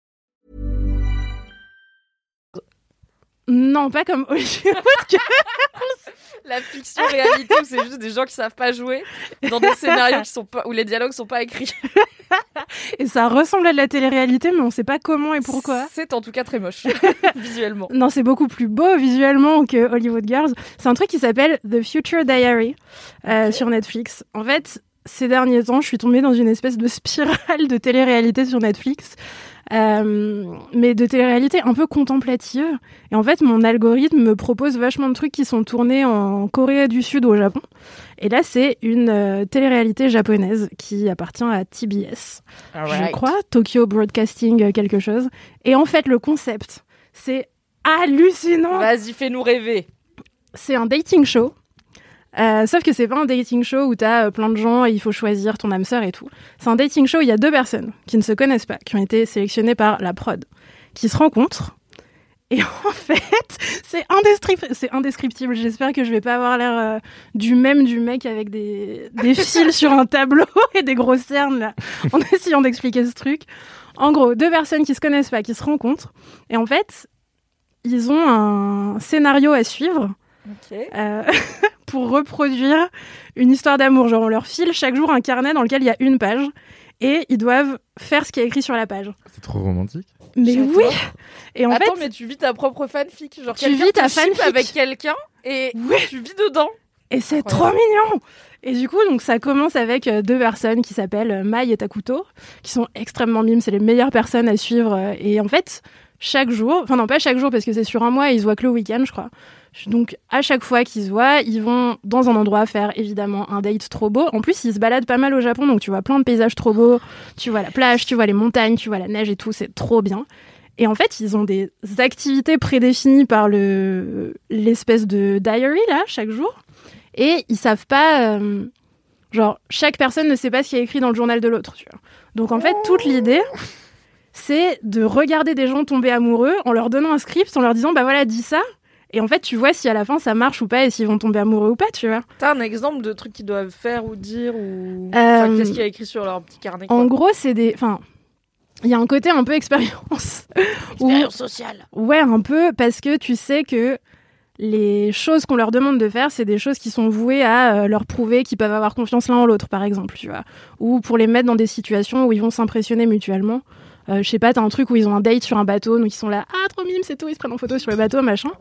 Non, pas comme Hollywood *laughs* La fiction réalité où c'est juste des gens qui savve pas jouer dans des scénarios qui sont pas, où les dialogues sont pas écrits. *laughs* Et ça ressemble à de la télé-réalité, mais on sait pas comment et pourquoi. C'est en tout cas très moche, *laughs* visuellement. Non, c'est beaucoup plus beau visuellement que Hollywood Girls. C'est un truc qui s'appelle The Future Diary euh, sur Netflix. En fait, ces derniers temps, je suis tombée dans une espèce de spirale de télé-réalité sur Netflix. Euh, mais de télé-réalité un peu contemplative. Et en fait, mon algorithme me propose vachement de trucs qui sont tournés en Corée du Sud ou au Japon. Et là, c'est une euh, télé-réalité japonaise qui appartient à TBS, je crois, Tokyo Broadcasting euh, quelque chose. Et en fait, le concept, c'est hallucinant. Vas-y, fais-nous rêver. C'est un dating show. Euh, sauf que c'est pas un dating show où t'as euh, plein de gens et il faut choisir ton âme sœur et tout. C'est un dating show où il y a deux personnes qui ne se connaissent pas, qui ont été sélectionnées par la prod, qui se rencontrent. Et *laughs* en fait, c'est indescriptible. C'est indescriptible. J'espère que je vais pas avoir l'air euh, du même du mec avec des, des *laughs* fils sur un tableau *laughs* et des grosses cernes là, en essayant d'expliquer ce truc. En gros, deux personnes qui se connaissent pas, qui se rencontrent. Et en fait, ils ont un scénario à suivre Euh, *laughs* pour reproduire une histoire d'amour. Genre, on leur file chaque jour un carnet dans lequel il y a une page et ils doivent faire ce qui est écrit sur la page. C'est trop romantique. Mais oui Et en Attends, fait, mais tu vis ta propre fanfic. Genre, Tu vis ta fanfic. avec quelqu'un et tu vis dedans. et c'est trop mignon Et du coup, donc ça commence avec euh, deux personnes qui s'appellent euh, Mai et Takuto, qui sont extrêmement mimes, c'est les meilleures personnes à suivre. Et en fait, chaque jour, enfin non pas chaque jour parce que c'est sur un mois, ils se voient que le week-end, je crois. Donc à chaque fois qu'ils se voient, ils vont dans un endroit faire évidemment un date trop beau. En plus, ils se baladent pas mal au Japon, donc tu vois plein de paysages trop beaux. Tu vois la plage, tu vois les montagnes, tu vois la neige et tout, c'est trop bien. Et en fait, ils ont des activités prédéfinies par le l'espèce de diary là chaque jour, et ils savent pas. euh, genre, chaque personne ne sait pas ce qui est écrit dans le journal de l'autre. Donc en fait, toute l'idée, c'est de regarder des gens tomber amoureux en leur donnant un script, en leur disant bah voilà, dis ça. Et en fait, tu vois si à la fin ça marche ou pas et s'ils vont tomber amoureux ou pas, tu vois. T'as un exemple de trucs qu'ils doivent faire ou dire ou. Enfin, Euh, Qu'est-ce qu'il y a écrit sur leur petit carnet En quoi. gros, c'est des. Enfin, il y a un côté un peu expérience. *laughs* où- Expérience sociale. Ouais, un peu, parce que tu sais que les choses qu'on leur demande de faire, c'est des choses qui sont vouées à euh, leur prouver qu'ils peuvent avoir confiance l'un en l'autre, par exemple, tu vois. Ou pour les mettre dans des situations où ils vont s'impressionner mutuellement. Euh, je sais pas, t'as un truc où ils ont un date sur un bateau, donc ils sont là, ah, trop mime, c'est tout, ils se prennent en photo sur le bateau, machin.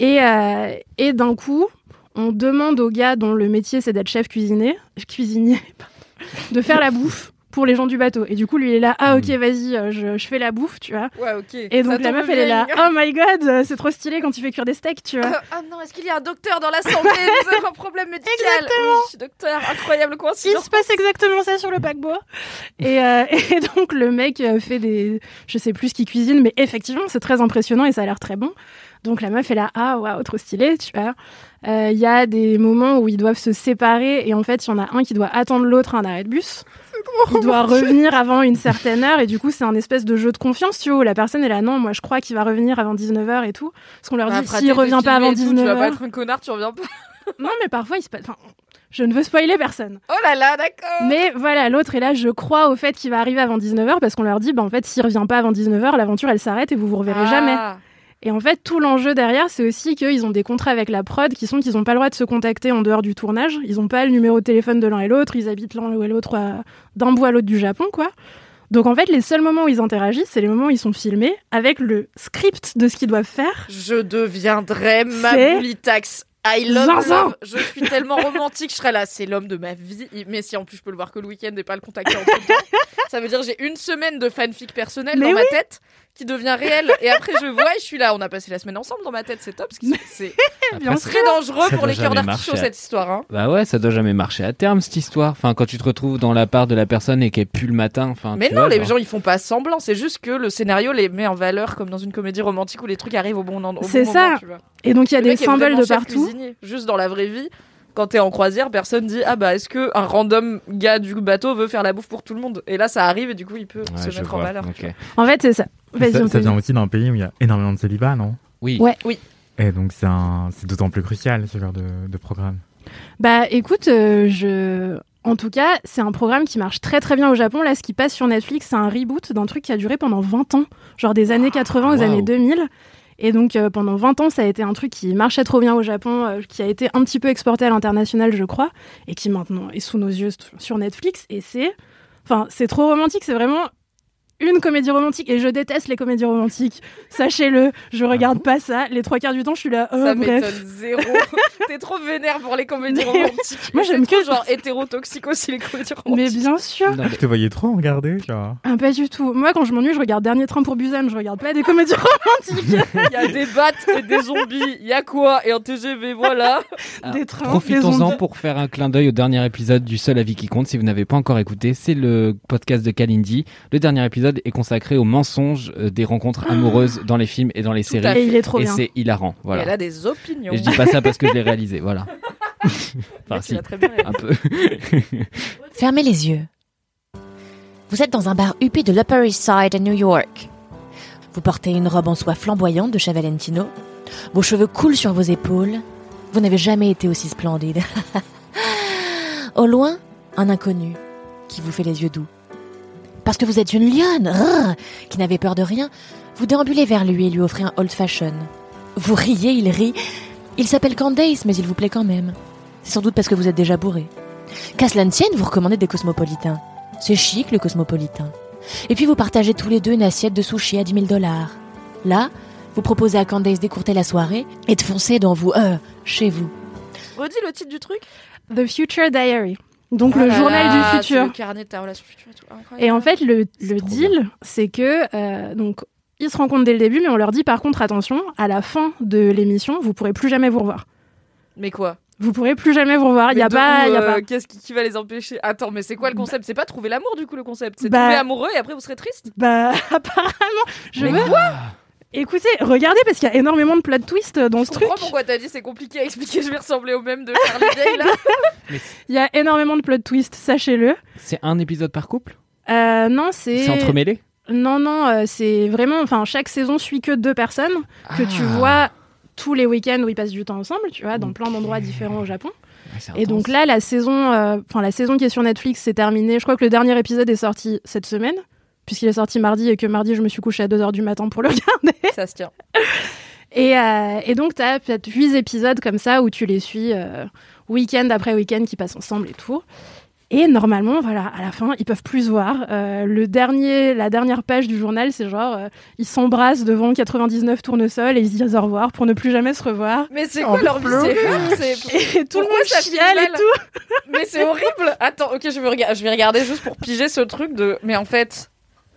Et, euh, et d'un coup, on demande au gars dont le métier c'est d'être chef cuisinier, cuisinier, *laughs* de faire la bouffe pour les gens du bateau. Et du coup, lui, il est là, ah ok, vas-y, euh, je, je fais la bouffe, tu vois. Ouais, ok. Et donc la meuf, elle est là, oh my god, euh, c'est trop stylé quand tu fais cuire des steaks, tu vois. Ah non, est-ce qu'il y a un docteur dans la santé Vous avez un problème médical Exactement. Oui, docteur, incroyable Il coïncidence. se passe exactement ça sur le paquebot. Et, euh, *laughs* et donc le mec fait des, je sais plus ce qu'il cuisine, mais effectivement c'est très impressionnant et ça a l'air très bon. Donc la meuf est là, ah waouh, trop stylé, tu vois. Euh, Il y a des moments où ils doivent se séparer et en fait il y en a un qui doit attendre l'autre à un arrêt de bus. Il doit revenir avant une certaine heure et du coup c'est un espèce de jeu de confiance, tu vois, où la personne est là, non, moi je crois qu'il va revenir avant 19h et tout. Parce qu'on leur Ah, dit, s'il t'es revient pas avant et tout, Tu vas pas 19h. être un connard, tu reviens pas. *laughs* Non, mais parfois, il se passe. Enfin, Je ne veux spoiler personne. Oh là là, d'accord. Mais voilà, l'autre est là, je crois au fait qu'il va arriver avant 19h parce qu'on leur dit, bah, en fait, s'il revient pas avant 19h, l'aventure elle s'arrête et vous vous reverrez jamais. Et en fait, tout l'enjeu derrière, c'est aussi qu'ils ont des contrats avec la prod qui sont qu'ils n'ont pas le droit de se contacter en dehors du tournage. Ils n'ont pas le numéro de téléphone de l'un et l'autre. Ils habitent l'un et l'autre d'un bout à l'autre du Japon, quoi. Donc en fait, les seuls moments où ils interagissent, c'est les moments où ils sont filmés avec le script de ce qu'ils doivent faire. Je deviendrai ma C'est Boulitax. I love. Je suis tellement romantique, je serais là, c'est l'homme de ma vie. Mais si en plus je peux le voir que le week-end et pas le contacter en tout temps, *laughs* ça veut dire j'ai une semaine de fanfic personnel Mais dans ma tête qui devient réel. Et après je vois et je suis là, on a passé la semaine ensemble dans ma tête, c'est top. C'est *laughs* très dangereux Ça pour les cœurs d'artichaut cette histoire. Hein. Bah ouais, ça doit jamais marcher à terme cette histoire. Enfin, quand tu te retrouves dans la part de la personne et qu'elle pue le matin. Enfin, Mais tu non, vois, les genre- gens ils font pas semblant, c'est juste que le scénario les met en valeur comme dans une comédie romantique où les trucs arrivent au bon, en- au bon C'est moment. ça. tu vois. Et donc il y a Le des symboles de partout. cuisinier. Juste dans la vraie vie, quand t'es en croisière, personne dit ah bah est-ce que un random gars du bateau veut faire la bouffe pour tout le monde? Et là ça arrive et du coup il peut Ouais, se je mettre en vois, valeur. tu ok. En fait, c'est ça. Vas-y, Ça, ça te vient aussi d'un pays où il y a énormément de célibat, non? Oui. Ouais. Oui. Et donc c'est un... c'est d'autant plus crucial ce genre de, de programme. Bah écoute, euh, je... En tout cas, c'est un programme qui marche très très bien au Japon. Là, ce qui passe sur Netflix, c'est un reboot d'un truc qui a duré pendant 20 ans, genre des années 80 aux années 2000. Et donc euh, pendant 20 ans, ça a été un truc qui marchait trop bien au Japon, euh, qui a été un petit peu exporté à l'international, je crois, et qui maintenant est sous nos yeux sur Netflix. Et c'est, enfin, c'est trop romantique. C'est vraiment une comédie romantique. Et je déteste les comédies romantiques. Sachez-le, je regarde pas ça. Les trois quarts du temps, je suis là. Oh, Ça m'étonne zéro. *laughs* T'es trop vénère pour les comédies romantiques. Moi, j'aime que- genre hétérotoxique aussi les comédies Mais romantiques. bien sûr. Non, Je te voyais trop en regarder, genre. Ah, pas du tout. Moi, quand je m'ennuie, je regarde Dernier Train pour Busan. Je regarde pas des comédies *laughs* romantiques. Il y a des battes et des zombies. Il y a quoi Et un TGV, voilà. Ah, *laughs* des trains, Profitons-en pour faire un clin d'œil au dernier épisode du Seul avis qui compte. Si vous n'avez pas encore écouté, c'est le podcast de Kalindi. Le dernier épisode est consacré aux mensonges euh, des rencontres amoureuses dans les films et dans les Tout séries. Et il est trop Et bien. c'est hilarant. Et Voilà. elle a des opinions. Et je dis pas ça parce que je l'ai réalisé. *laughs* Voilà. Enfin, si, très bien un peu. *laughs* Fermez les yeux. Vous êtes dans un bar huppé de l'Upper East Side à New York. Vous portez une robe en soie flamboyante de chez Valentino. Vos cheveux coulent sur vos épaules. Vous n'avez jamais été aussi splendide. *laughs* Au loin, un inconnu qui vous fait les yeux doux. Parce que vous êtes une lionne rrr, qui n'avait peur de rien, vous déambulez vers lui et lui offrez un old fashion. Vous riez, il rit. Il s'appelle Candace, mais il vous plaît quand même. C'est sans doute parce que vous êtes déjà bourré. Qu'à cela ne tienne, vous recommandez des cosmopolitains. C'est chic, le cosmopolitain. Et puis vous partagez tous les deux une assiette de sushi à 10 000 dollars. Là, vous proposez à Candace d'écourter la soirée et de foncer dans vous, euh, chez vous. Redis le titre du truc? The Future Diary. Donc Oh le là journal là, du futur. Le carnet de ta relation future et tout. Incroyable. Et en fait, le, le deal, c'est que euh, donc ils se rencontrent dès le début, mais on leur dit par contre attention, à la fin de l'émission, vous pourrez plus jamais vous revoir. Mais quoi? Vous pourrez plus jamais vous revoir. Il y a pas, où, il y a euh, pas. Qu'est-ce qui, qui va les empêcher? Attends, mais c'est quoi le concept? C'est pas trouver l'amour du coup le concept. C'est Bah- tomber amoureux et après vous serez triste? Bah *laughs* apparemment, je Mais veux. Écoutez, regardez parce qu'il y a énormément de plot twists dans Je ce truc. comprends pourquoi t'as dit c'est compliqué à expliquer. Je vais ressembler au même de Charlie Day là. *laughs* Il y a énormément de plot twists, sachez-le. C'est un épisode par couple? Euh, non, c'est. C'est entremêlé? Non, non, euh, c'est vraiment. Enfin, chaque saison suit que deux personnes que tu Ah. vois tous les week-ends où ils passent du temps ensemble, tu vois, dans plein d'endroits différents au Japon. Ouais, Et donc là, la saison, euh, enfin la saison qui est sur Netflix, c'est terminé. Je crois que le dernier épisode est sorti cette semaine, puisqu'il est sorti mardi et que mardi, je me suis couchée à 2h du matin pour le *laughs* regarder. Ça se tient. Et, euh, et donc, tu as peut-être huit épisodes comme ça où tu les suis euh, week-end après week-end qui passent ensemble et tout. Et normalement, voilà, à la fin, ils peuvent plus se voir. Euh, le dernier, la dernière page du journal, c'est genre, euh, ils s'embrassent devant 99 tournesols et ils se disent au revoir pour ne plus jamais se revoir. Mais c'est quoi leur vie. C'est c'est- Et tout le Pourquoi monde ça chiale et tout. Mais c'est horrible. Attends, ok, je vais, rega- je vais regarder juste pour piger ce truc de. Mais en fait,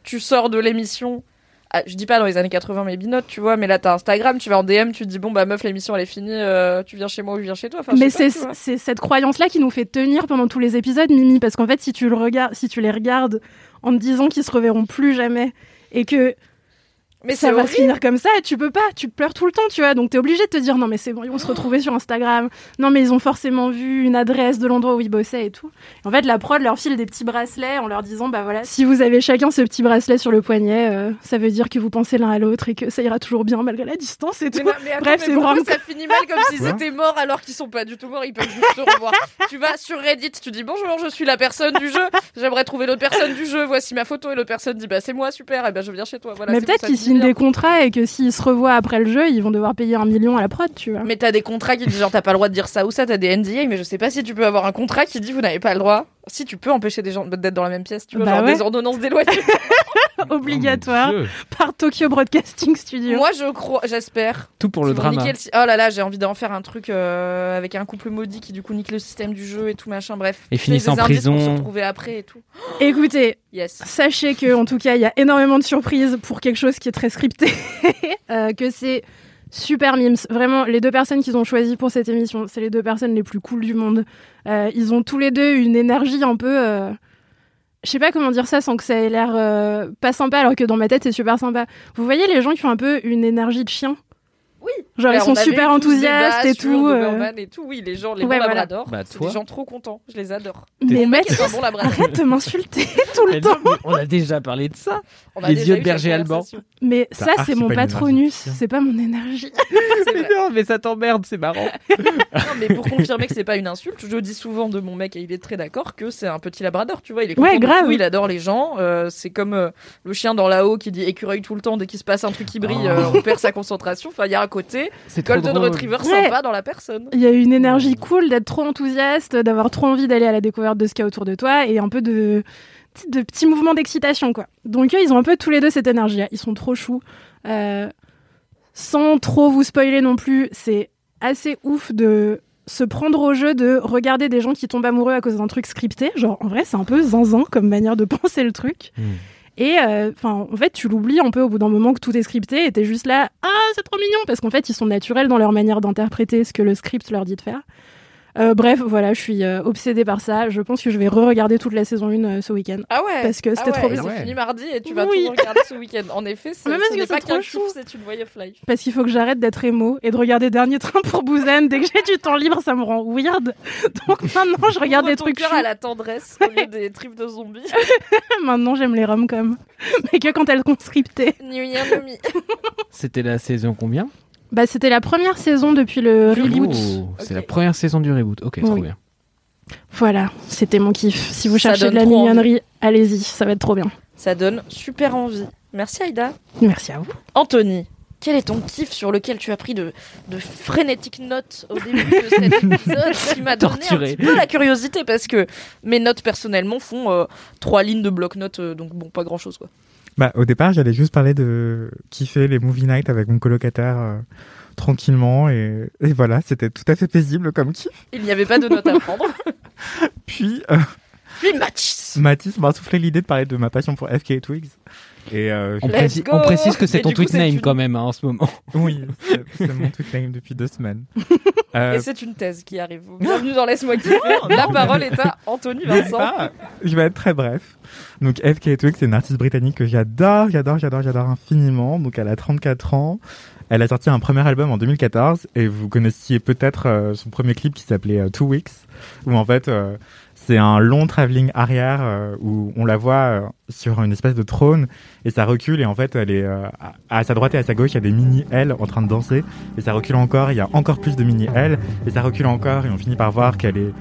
tu sors de l'émission. ah, je dis pas dans les années 80, mais binote, tu vois. Mais là, t'as Instagram, tu vas en DM, tu te dis bon bah meuf, l'émission elle est finie. euh, tu viens chez moi ou je viens chez toi. Enfin, Mais c'est cette croyance-là qui nous fait tenir pendant tous les épisodes, Mimi, parce qu'en fait, si tu le regardes, si tu les regardes en te disant qu'ils se reverront plus jamais et que Mais ça va se finir comme ça et tu peux pas, tu pleures tout le temps, tu vois. Donc t'es obligé de te dire non mais c'est bon, ils vont se retrouver sur Instagram. Non mais ils ont forcément vu une adresse de l'endroit où ils bossaient et tout. En fait, la prod leur file des petits bracelets en leur disant bah voilà, si vous avez chacun ce petit bracelet sur le poignet, euh, ça veut dire que vous pensez l'un à l'autre et que ça ira toujours bien malgré la distance et tout. Mais non, mais attends, Bref, c'est vraiment ça finit mal comme s'ils étaient morts alors qu'ils sont pas du tout morts, ils peuvent juste se revoir. *laughs* tu vas sur Reddit, tu dis bonjour, je suis la personne du jeu, j'aimerais trouver l'autre personne du jeu, voici ma photo et l'autre personne dit bah c'est moi, super, et ben je viens chez toi. Voilà, mais peut-être finit signent des contrats et que s'ils se revoient après le jeu, ils vont devoir payer un million à la prod, tu vois. Mais t'as des contrats qui disent genre t'as pas le droit de dire ça ou ça, t'as des NDA, mais je sais pas si tu peux avoir un contrat qui dit vous n'avez pas le droit. Si tu peux empêcher des gens d'être dans la même pièce, tu vois, Bah genre ouais. des ordonnances d'éloignement. *laughs* Obligatoire Mon Dieu. par Tokyo Broadcasting Studio. Moi je crois, j'espère. Tout pour le drama. le Oh là là, j'ai envie d'en faire un truc euh, avec un couple maudit qui du coup nique le système du jeu et tout machin, bref. Et finissent des en indices pour prison. se retrouver après et tout. *gasps* Écoutez, Yes. Sachez que, en tout cas, il y a énormément de surprises pour quelque chose qui est très scripté. *laughs* Euh, que c'est super mimes. Vraiment, les deux personnes qu'ils ont choisies pour cette émission, c'est les deux personnes les plus cool du monde. Euh, ils ont tous les deux une énergie un peu. euh, Je sais pas comment dire ça sans que ça ait l'air euh, pas sympa, alors que dans ma tête c'est super sympa. Vous voyez les gens qui ont un peu une énergie de chien? Oui. Genre Ouais, ils on sont super enthousiastes et tout. euh, et tout. Oui, les gens, les Ouais, bons voilà. labradors, Bah, c'est toi. des gens trop contents. Je les adore. Mais Mon mec bon labrador. *laughs* arrête de m'insulter *laughs* tout le Mais temps. mais on a déjà parlé de ça. On a Les yeux eu de berger allemand. Mais ça c'est mon patronus, c'est pas mon énergie. *laughs* Vrai. non, mais ça t'emmerde, c'est marrant. Non, mais pour confirmer que c'est pas une insulte, je dis souvent de mon mec et il est très d'accord que c'est un petit labrador. Tu vois, il est Ouais, grave. tout, il adore les gens. euh, c'est comme euh, le chien dans la haut qui dit écureuil tout le temps. Dès qu'il se passe un truc qui brille, euh, on perd sa concentration. Enfin, il y a côté Golden drôle. Retriever Ouais. sympa dans la personne. Il y a une énergie cool d'être trop enthousiaste, d'avoir trop envie d'aller à la découverte de ce qu'il y a autour de toi et un peu de, de petits mouvements d'excitation, quoi. Donc eux, ils ont un peu tous les deux cette énergie-là. Ils sont trop choux. Euh, sans trop vous spoiler non plus, c'est assez ouf de se prendre au jeu de regarder des gens qui tombent amoureux à cause d'un truc scripté. Genre, en vrai, c'est un peu zinzin comme manière de *laughs* penser le truc. Mm. Et euh, enfin, en fait, tu l'oublies un peu au bout d'un moment que tout est scripté et t'es juste là, ah, c'est trop mignon, parce qu'en fait, ils sont naturels dans leur manière d'interpréter ce que le script leur dit de faire. Euh, bref, voilà, je suis euh, obsédée par ça. Je pense que je vais re-regarder toute la saison 1 euh, ce week-end. Ah ouais. Parce que Ah c'était ouais, trop bien. C'est Ouais. fini mardi et tu vas Oui. tout regarder ce week-end. En effet, c'est *laughs* ce que pas qu'un c'est une way of life. Parce qu'il faut que j'arrête d'être émo et de regarder Dernier Train pour Busan. Dès que j'ai du temps libre, ça me rend weird. Donc maintenant, je regarde des trucs cœur à la tendresse au lieu des tripes de zombies. *laughs* Maintenant, j'aime les rom-coms. *laughs* Mais que quand elles sont scriptées. New Year. C'était la saison combien? Bah, c'était la première saison depuis le reboot. Oh, C'est la première saison du reboot. Ok, trop Oui. bien. Voilà, c'était mon kiff. Si vous Ça cherchez de la trop mignonnerie, allez-y, ça va être trop bien. Ça donne super envie. Merci Aïda. Merci à vous. Anthony, quel est ton kiff sur lequel tu as pris de, de frénétiques notes au début de cet *laughs* épisode qui m'a donné un Torturé. petit peu la curiosité parce que mes notes personnellement font euh, trois lignes de bloc-notes, euh, donc bon, pas grand-chose quoi. Bah, au départ, j'allais juste parler de kiffer les movie nights avec mon colocataire euh, tranquillement et, et voilà, c'était tout à fait paisible comme kiff. Il n'y avait pas de notes à prendre. *laughs* Puis, euh, Puis Mathis Mathis m'a soufflé l'idée de parler de ma passion pour FK Twigs. Et euh, On, précise- go on précise que c'est ton coup, tweet name une- quand même hein, en ce moment. *laughs* oui, *laughs* c'est mon tweet name depuis deux semaines. Euh, Et c'est une thèse qui arrive. *laughs* Bienvenue dans Laisse-moi kiffer. La parole est à Anthony Vincent. pas. Je vais être très bref. Donc FK Twigs, c'est une artiste britannique que j'adore, j'adore, j'adore, j'adore infiniment. Donc elle a 34 ans. Elle a sorti un premier album en 2014 et vous connaissiez peut-être euh, son premier clip qui s'appelait euh, Two Weeks, où en fait euh, c'est un long travelling arrière euh, où on la voit euh, sur une espèce de trône et ça recule et en fait elle est euh, à, à sa droite et à sa gauche il y a des mini L en train de danser et ça recule encore, il y a encore plus de mini L et ça recule encore et on finit par voir qu'elle est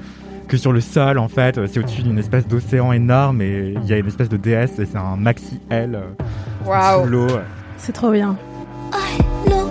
que sur le sol en fait c'est au-dessus d'une espèce d'océan énorme et il y a une espèce de déesse et c'est un maxi L euh, Waouh. sous l'eau. C'est trop bien. I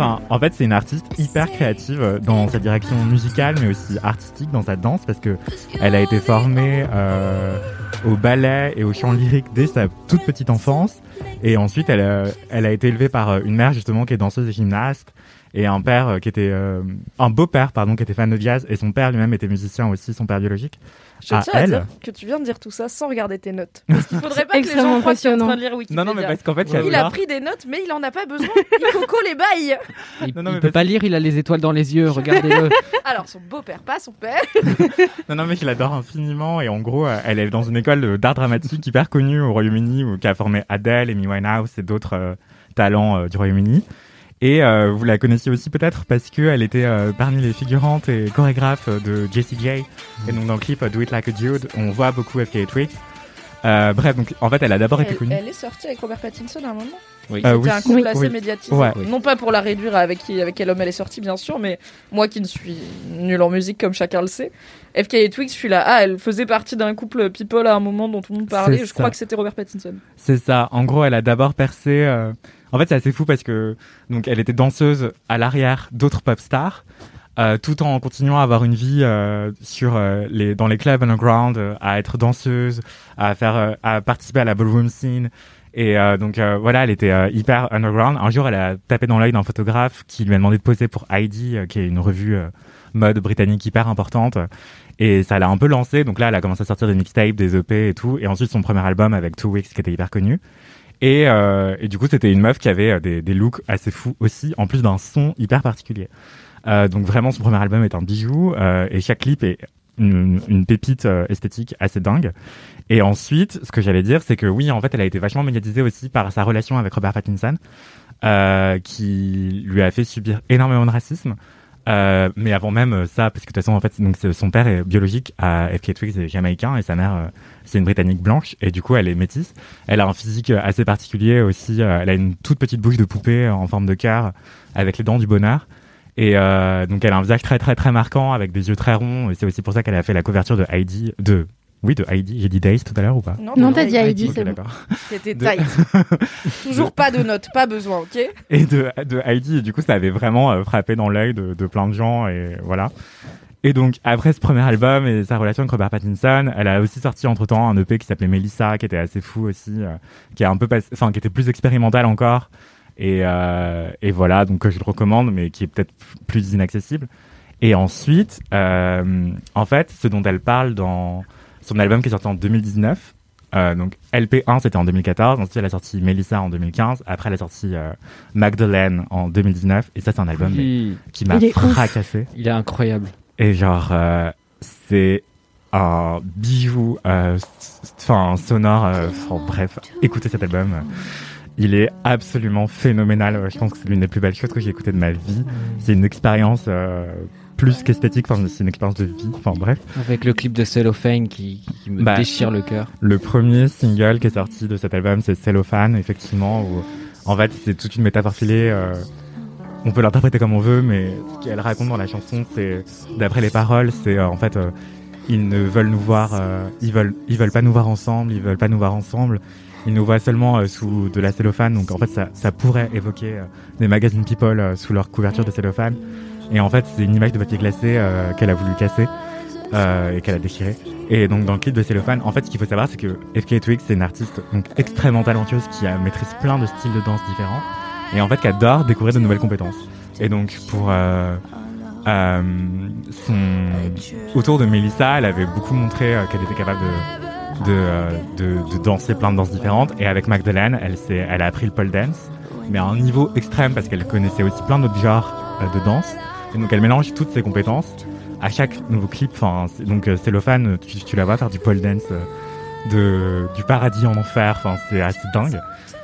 Enfin, en fait, c'est une artiste hyper créative euh, dans sa direction musicale, mais aussi artistique dans sa danse, parce que elle a été formée euh, au ballet et au chant lyrique dès sa toute petite enfance, et ensuite elle, a- elle a été élevée par euh, une mère justement qui est danseuse et gymnaste, et un père euh, qui était euh, un beau-père pardon qui était fan de jazz, et son père lui-même était musicien aussi, son père biologique. Je à tiens à elle. dire que tu viens de dire tout ça sans regarder tes notes. *laughs* Parce qu'il faudrait pas que les gens croient que tu es en train de lire Wikipédia. Non, non, mais parce qu'en fait, Il a pris des notes, mais il en a pas besoin. Il coco les bails. Il, Non, non, il mais peut parce- pas lire, il a les étoiles dans les yeux, regardez-le. *laughs* Alors, son beau-père, pas son père. *laughs* Non, non, mais je l'adore infiniment. Et en gros, euh, elle est dans une école d'art dramatique hyper connue au Royaume-Uni, qui a formé Adele, Amy Winehouse et d'autres euh, talents euh, du Royaume-Uni. Et euh, vous la connaissiez aussi peut-être parce qu'elle était euh, parmi les figurantes et chorégraphes de Jessie J. Et donc dans le clip Do It Like a Dude, on voit beaucoup FKA Twigs. Euh, bref, donc en fait, elle a d'abord été Elle, connue. elle est sortie avec Robert Pattinson à un moment. Oui. Euh, C'était oui. un couple Oui. assez Oui. médiatisé. Ouais. Non pas pour la réduire à avec, qui, avec quel homme elle est sortie, bien sûr, mais moi qui ne suis nulle en musique, comme chacun le sait, FK et Twix, je suis là. Ah, elle faisait partie d'un couple people à un moment dont tout le monde parlait. Je ça. crois que c'était Robert Pattinson. C'est ça. En gros, elle a d'abord percé. euh, En fait, c'est assez fou parce que donc elle était danseuse à l'arrière d'autres pop stars, euh, tout en continuant à avoir une vie euh, sur euh, les dans les clubs underground, euh, à être danseuse, à faire, euh, à participer à la ballroom scene. Et euh, donc voilà, elle était hyper underground. Un jour, elle a tapé dans l'œil d'un photographe qui lui a demandé de poser pour Heidi, qui est une revue mode britannique hyper importante. Et ça l'a un peu lancé. Donc là, elle a commencé à sortir des mixtapes, des EP et tout. Et ensuite, son premier album avec Two Weeks, qui était hyper connu. Et, euh, et du coup, c'était une meuf qui avait euh, des, looks assez fous aussi, en plus d'un son hyper particulier. Euh, donc vraiment, son premier album est un bijou. euh, et chaque clip est une, pépite euh, esthétique assez dingue. Et ensuite, ce que j'allais dire, c'est que oui, en fait, elle a été vachement médiatisée aussi par sa relation avec Robert Pattinson, qui lui a fait subir énormément de racisme. Euh, mais avant même euh, ça, parce que de toute façon, en fait, donc son père est biologique à FK Twigs est jamaïcain et sa mère, euh, c'est une britannique blanche et du coup, elle est métisse. Elle a un physique assez particulier aussi. elle a une toute petite bouche de poupée en forme de cœur avec les dents du bonheur. Et donc, elle a un visage très très très marquant avec des yeux très ronds. Et c'est aussi pour ça qu'elle a fait la couverture de Heidi, de oui, de Heidi. J'ai dit Days tout à l'heure ou pas Non, t'as dit Heidi, c'est bon. d'accord. C'était De- tight. *laughs* Toujours pas de notes, pas besoin, ok *laughs* et de, de Heidi. Et du coup, ça avait vraiment euh, frappé dans l'œil de, de plein de gens. Et voilà. Et donc, après ce premier album et sa relation avec Robert Pattinson, elle a aussi sorti entre temps un EP qui s'appelait Melissa, qui était assez fou aussi, euh, qui a un peu passé, enfin, qui était plus expérimental encore. Et, euh, et voilà, donc que je le recommande, mais qui est peut-être plus inaccessible. Et ensuite, euh, en fait, ce dont elle parle dans son album qui est sorti en 2019, euh, donc LP1 c'était en 2014, ensuite elle a sorti Melissa en 2015, après elle a sorti euh, Magdalene en 2019, et ça c'est un album mais, qui m'a ouf. fracassé. il est incroyable. Et genre, euh, c'est un bijou, euh, enfin sonore, euh, enfin, bref, écoutez cet album. Il est absolument phénoménal. Je pense que c'est l'une des plus belles choses que j'ai écoutées de ma vie. C'est une expérience euh, plus qu'esthétique, enfin, c'est une expérience de vie. Enfin bref. Avec le clip de Cellophane qui, qui me Bah. déchire le cœur. Le premier single qui est sorti de cet album, c'est Cellophane, effectivement, où en fait c'est toute une métaphore filée. euh, on peut l'interpréter comme on veut, mais ce qu'elle raconte dans la chanson, c'est, d'après les paroles, c'est euh, en fait, euh, ils ne veulent nous voir, euh, ils veulent, ils veulent pas nous voir ensemble, ils veulent pas nous voir ensemble. Ils nous voient seulement sous de la cellophane, donc en fait ça, ça pourrait évoquer des magazines People sous leur couverture de cellophane. Et en fait c'est une image de papier glacé euh, qu'elle a voulu casser euh, et qu'elle a déchiré. Et donc dans le clip de Cellophane, en fait ce qu'il faut savoir c'est que FK Twigs c'est une artiste donc extrêmement talentueuse qui maîtrise plein de styles de danse différents et en fait qui adore découvrir de nouvelles compétences. Et donc pour euh, son autour de Melissa, elle avait beaucoup montré qu'elle était capable de de, de danser plein de danses différentes et avec Magdalene, elle elle a appris le pole dance mais à un niveau extrême parce qu'elle connaissait aussi plein d'autres genres de danse donc elle mélange toutes ses compétences à chaque nouveau clip. Enfin, c'est- donc euh, Cellophane, tu, tu la vois faire du pole dance euh, du paradis en enfer. Enfin, c'est assez dingue.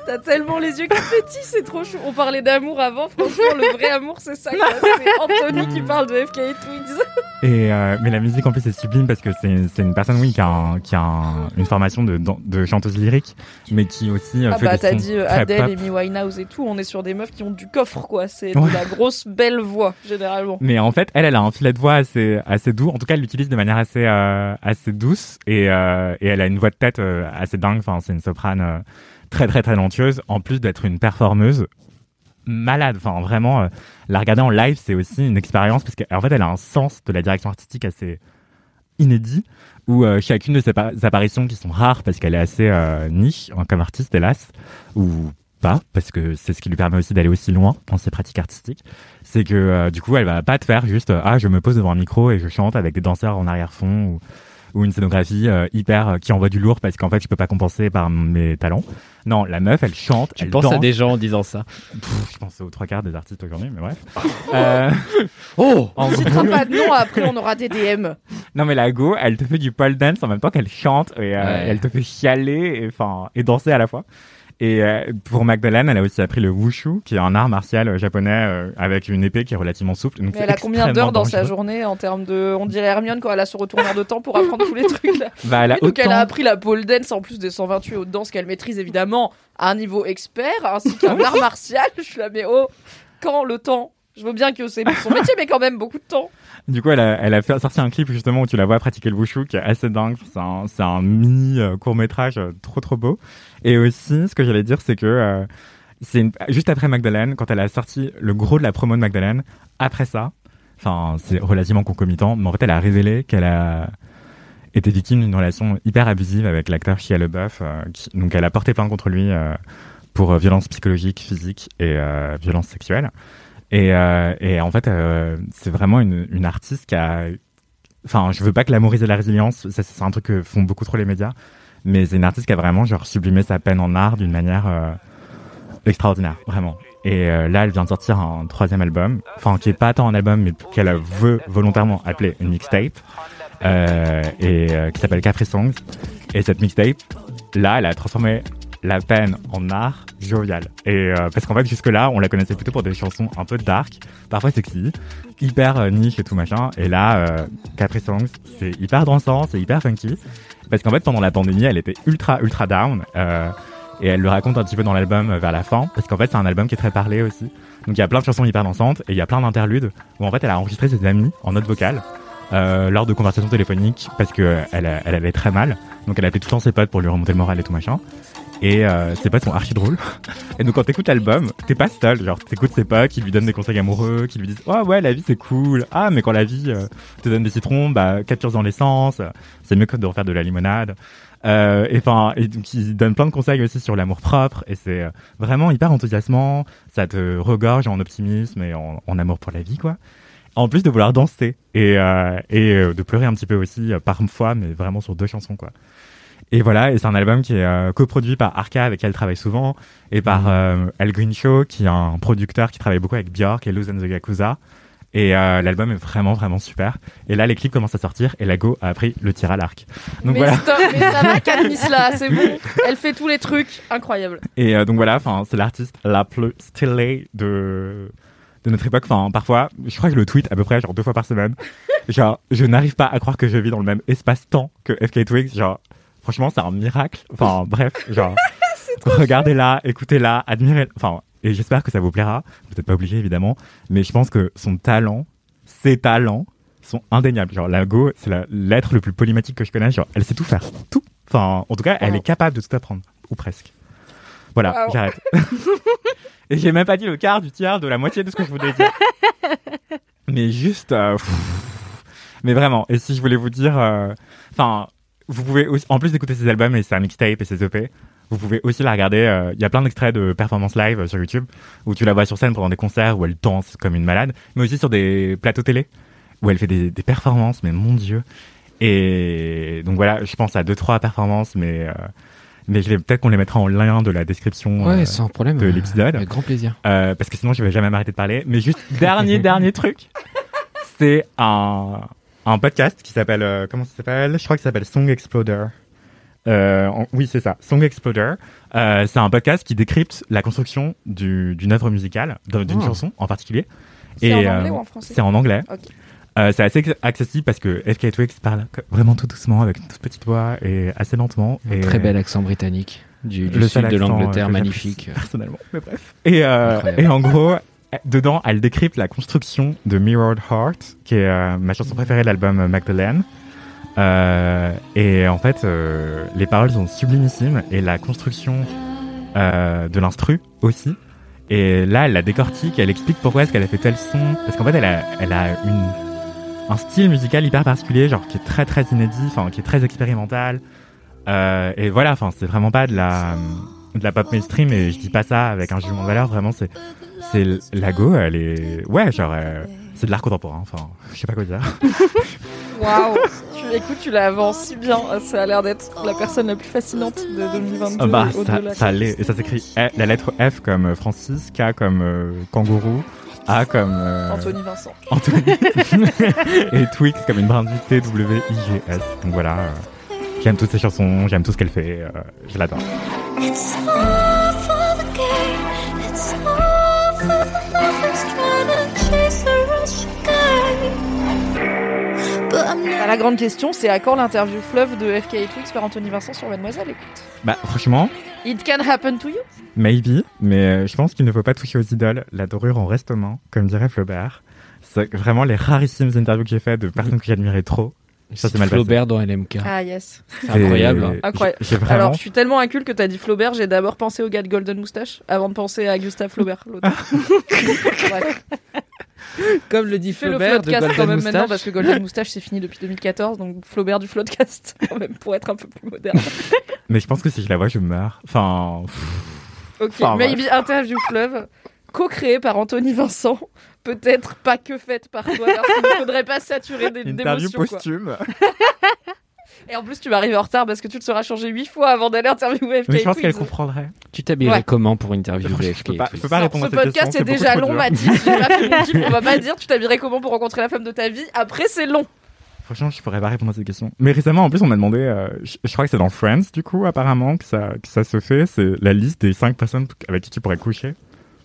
T'as tellement les yeux qui pétillent, c'est trop chou. On parlait d'amour avant, franchement, le vrai amour, c'est ça. C'est Anthony qui parle de FK Twigs. Et euh, mais la musique en plus est sublime parce que c'est c'est une personne oui qui a un- qui a un- une formation de de chanteuse lyrique, mais qui aussi euh, Ah fait bah t'as dit euh, Adele. Amy Winehouse et tout, on est sur des meufs qui ont du coffre quoi, c'est Ouais. de la grosse belle voix généralement. Mais en fait, elle, elle a un filet de voix assez, assez doux. En tout cas, elle l'utilise de manière assez, euh, assez douce et, euh, et elle a une voix de tête assez dingue. Enfin, c'est une soprane très, très talentueuse. En plus d'être une performeuse malade. Enfin, vraiment, euh, la regarder en live, c'est aussi une expérience parce qu'en fait, elle a un sens de la direction artistique assez inédit où euh, chacune de ses pa- apparitions qui sont rares parce qu'elle est assez euh, niche hein, comme artiste, hélas, ou pas, parce que c'est ce qui lui permet aussi d'aller aussi loin dans ses pratiques artistiques, c'est que du coup elle va pas te faire juste ah je me pose devant un micro et je chante avec des danseurs en arrière-fond ou une scénographie euh, hyper euh, qui envoie du lourd parce qu'en fait je peux pas compenser par mes talents. Non, la meuf, elle chante, Tu elle penses à des gens en disant ça. Pff, je pense aux trois quarts des artistes aujourd'hui, mais bref. *laughs* Euh, Oh On citera pas de nom, après on aura des DM. *laughs* non mais la go, elle te fait du pole dance en même temps qu'elle chante et, euh, Ouais. elle te fait chialer et enfin et danser à la fois. Et euh, pour Magdalene, elle a aussi appris le wushu, qui est un art martial euh, japonais euh, avec une épée qui est relativement souple. Donc Mais elle a combien d'heures dans sa journée en termes de. On dirait Hermione quand elle a son retourneur de temps pour apprendre tous les trucs là. Bah, elle a Oui, donc elle a appris la pole dance en plus des 128 autres danses qu'elle maîtrise évidemment à un niveau expert ainsi qu'un *laughs* art martial. Je suis là, mais oh, quand le temps Je veux bien que c'est son métier, mais quand même beaucoup de temps. Du coup, elle a, sorti un clip justement où tu la vois pratiquer le wushu qui est assez dingue. C'est un, mini euh, court métrage trop trop beau. Et aussi, ce que j'allais dire, c'est que euh, juste après Magdalene, quand elle a sorti le gros de la promo de Magdalene, après ça, enfin c'est relativement concomitant, mais en fait elle a révélé qu'elle a été victime d'une relation hyper abusive avec l'acteur Shia euh, qui- donc elle a porté plainte contre lui euh, pour euh, violence psychologique, physique et euh, violence sexuelle. Et, euh, et en fait, euh, c'est vraiment une, artiste qui a. Enfin, je veux pas glamoriser la résilience, c'est un truc que font beaucoup trop les médias, mais c'est une artiste qui a vraiment genre sublimé sa peine en art d'une manière euh, extraordinaire, vraiment. Et là, elle vient de sortir un troisième album, enfin qui est pas tant un album, mais qu'elle veut volontairement appeler une mixtape, et qui s'appelle Capri Songs. Et cette mixtape, là, elle a transformé la peine en art jovial. Et euh, parce qu'en fait, jusque-là, on la connaissait plutôt pour des chansons un peu dark, parfois sexy, hyper euh, niche et tout machin. Et là, euh, Capri Songs, c'est hyper dansant, c'est hyper funky. Parce qu'en fait, pendant la pandémie, elle était ultra, ultra down. euh, et elle le raconte un petit peu dans l'album euh, vers la fin. Parce qu'en fait, c'est un album qui est très parlé aussi. Donc il y a plein de chansons hyper dansantes et il y a plein d'interludes où en fait, elle a enregistré ses amis en note vocale. euh, lors de conversations téléphoniques parce que euh, elle, a- elle allait très mal donc elle appelait tout le temps ses potes pour lui remonter le moral et tout machin et euh, ses potes sont archi drôles et donc quand t'écoutes l'album t'es pas seul. Genre t'écoutes ses potes qui lui donnent des conseils amoureux qui lui disent oh ouais la vie c'est cool. Ah mais quand la vie euh, te donne des citrons bah capture dans l'essence. C'est mieux que de refaire de la limonade euh, et enfin et donc ils plein de conseils aussi sur l'amour propre. Et c'est euh, vraiment hyper enthousiasmant. Ça te regorge en optimisme et en, amour pour la vie quoi. En plus de vouloir danser et, euh, et de pleurer un petit peu aussi parfois mais vraiment sur deux chansons quoi et voilà et c'est un album qui est euh, coproduit par Arca avec qui elle travaille souvent et par euh, Al Greenshaw qui est un producteur qui travaille beaucoup avec Björk et Luz and the Yakuza et euh, l'album est vraiment vraiment super et là les clips commencent à sortir et Lago a appris le tir à l'arc donc mais, voilà stop, mais ça va, Katniss là, c'est bon. *laughs* Elle fait tous les trucs, incroyable. Et euh, donc voilà, enfin, c'est l'artiste la plus stylée de de notre époque. Enfin, parfois, je crois que je le tweet à peu près genre deux fois par semaine. *laughs* genre, je n'arrive pas à croire que je vis dans le même espace-temps que FK Twigs. Genre, franchement, c'est un miracle. Enfin, *laughs* bref, genre, *laughs* regardez-la, écoutez-la, admirez. Enfin, et j'espère que ça vous plaira. Vous n'êtes pas obligé évidemment, mais je pense que son talent, ses talents sont indéniables. Genre, la Go, c'est l'être le plus polymatique que je connaisse. Genre, elle sait tout faire, tout. Enfin, en tout cas, elle est capable de tout apprendre, ou presque. Voilà, Wow. j'arrête. *laughs* Et j'ai même pas dit le quart du tiers de la moitié de ce que je voulais dire. Mais juste. euh, mais vraiment, et si je voulais vous dire. euh, Enfin, vous pouvez aussi. En plus d'écouter ses albums et sa mixtape et ses EP, vous pouvez aussi la regarder. euh, Il y a plein d'extraits de performances live euh, sur YouTube où tu la vois sur scène pendant des concerts où elle danse comme une malade, mais aussi sur des plateaux télé où elle fait des, des performances, mais mon dieu. Et donc voilà, je pense à deux trois performances, mais. euh, mais je vais peut-être qu'on les mettra en lien de la description Ouais, euh, sans problème. de l'épisode. Avec grand plaisir. Euh, parce que sinon je vais jamais m'arrêter de parler. Mais juste *laughs* dernier dernier truc, c'est un un podcast qui s'appelle euh, comment ça s'appelle? Je crois que ça s'appelle Song Exploder. Euh, en- oui c'est ça, Song Exploder. Euh, c'est un podcast qui décrypte la construction du- d'une œuvre musicale, d'un- d'une Oh. chanson en particulier. C'est en Et, anglais euh, ou en français? C'est en anglais. Euh, c'est assez accessible parce que FK Twigs parle vraiment tout doucement avec une toute petite voix et assez lentement. Et Très bel accent britannique du, du le sud de l'Angleterre, que magnifique. *laughs* Personnellement, mais bref. Et, euh, et en gros, dedans, elle décrypte la construction de Mirrored Heart, qui est euh, ma chanson préférée de l'album euh, Magdalene. Euh, et en fait, les paroles sont sublimissimes et la construction de l'instru aussi. Et là, elle la décortique, elle explique pourquoi est-ce qu'elle a fait tel son. Parce qu'en fait, elle a, un style musical hyper particulier, genre qui est très très inédit, qui est très expérimental. Et voilà, c'est vraiment pas de la de la pop mainstream et je dis pas ça avec un jugement de valeur, vraiment c'est c'est la go, elle est ouais genre euh, c'est de l'art contemporain, enfin je sais pas quoi dire. *laughs* Waouh, écoute, tu la vends si bien. Ça a l'air d'être la personne la plus fascinante de 2022. Ah bah, ça, ça l'est. Et ça s'écrit F- la lettre F comme euh, Francis, K comme euh, kangourou, A comme euh, Anthony Vincent. Anthony. *laughs* *laughs* et Twix comme une brindille T-W-I-G-S. Donc voilà. euh, j'aime toutes ses chansons, j'aime tout ce qu'elle fait. euh, je l'adore. La grande question, c'est à quand l'interview fleuve de FK et Twix par Anthony Vincent sur Mademoiselle Écoute. Bah, franchement, It can happen to you. maybe, mais euh, je pense qu'il ne faut pas toucher aux idoles. La dorure en reste aux mains, comme dirait Flaubert. C'est vraiment les rarissimes interviews que j'ai faites de personnes que j'admirais trop. Ça, c'est mal passé. Flaubert dans LMK. Ah yes. C'est incroyable. hein. Incroyable. Vraiment. Alors, je suis tellement inculte que t'as dit Flaubert, j'ai d'abord pensé au gars de Golden Moustache avant de penser à Gustave Flaubert, l'autre. *laughs* Bref. Comme le dit Fais le Flaubert de Floodcast quand Golden même maintenant Moustache. parce que Golden Moustache c'est fini depuis 2014 donc Flaubert du Floodcast *laughs* quand même pour être un peu plus moderne. *laughs* Mais je pense que si je la vois, je meurs. Enfin. pff, Ok, Enfin, Maybe Interview Fleuve, co-créé par Anthony Vincent, peut-être pas que faite par toi parce qu'il ne *laughs* faudrait pas saturer des Interview d'émotions, posthume. *laughs* Et en plus tu vas arriver en retard parce que tu te seras changé huit fois avant d'aller interviewer FK Mais je pense qu'elle comprendrait. Tu t'habillerais Ouais. comment pour interviewer Je FK peux pas, je peux pas répondre Ce à cette question. podcast est déjà long. Mathis. *laughs* On va pas dire tu t'habillerais comment pour rencontrer la femme de ta vie. Après, c'est long. Franchement, je pourrais pas répondre à cette question. Mais récemment, en plus, on m'a demandé, euh, je, je crois que c'est dans Friends, du coup, apparemment, que ça, que ça se fait. C'est la liste des cinq personnes avec qui tu pourrais coucher.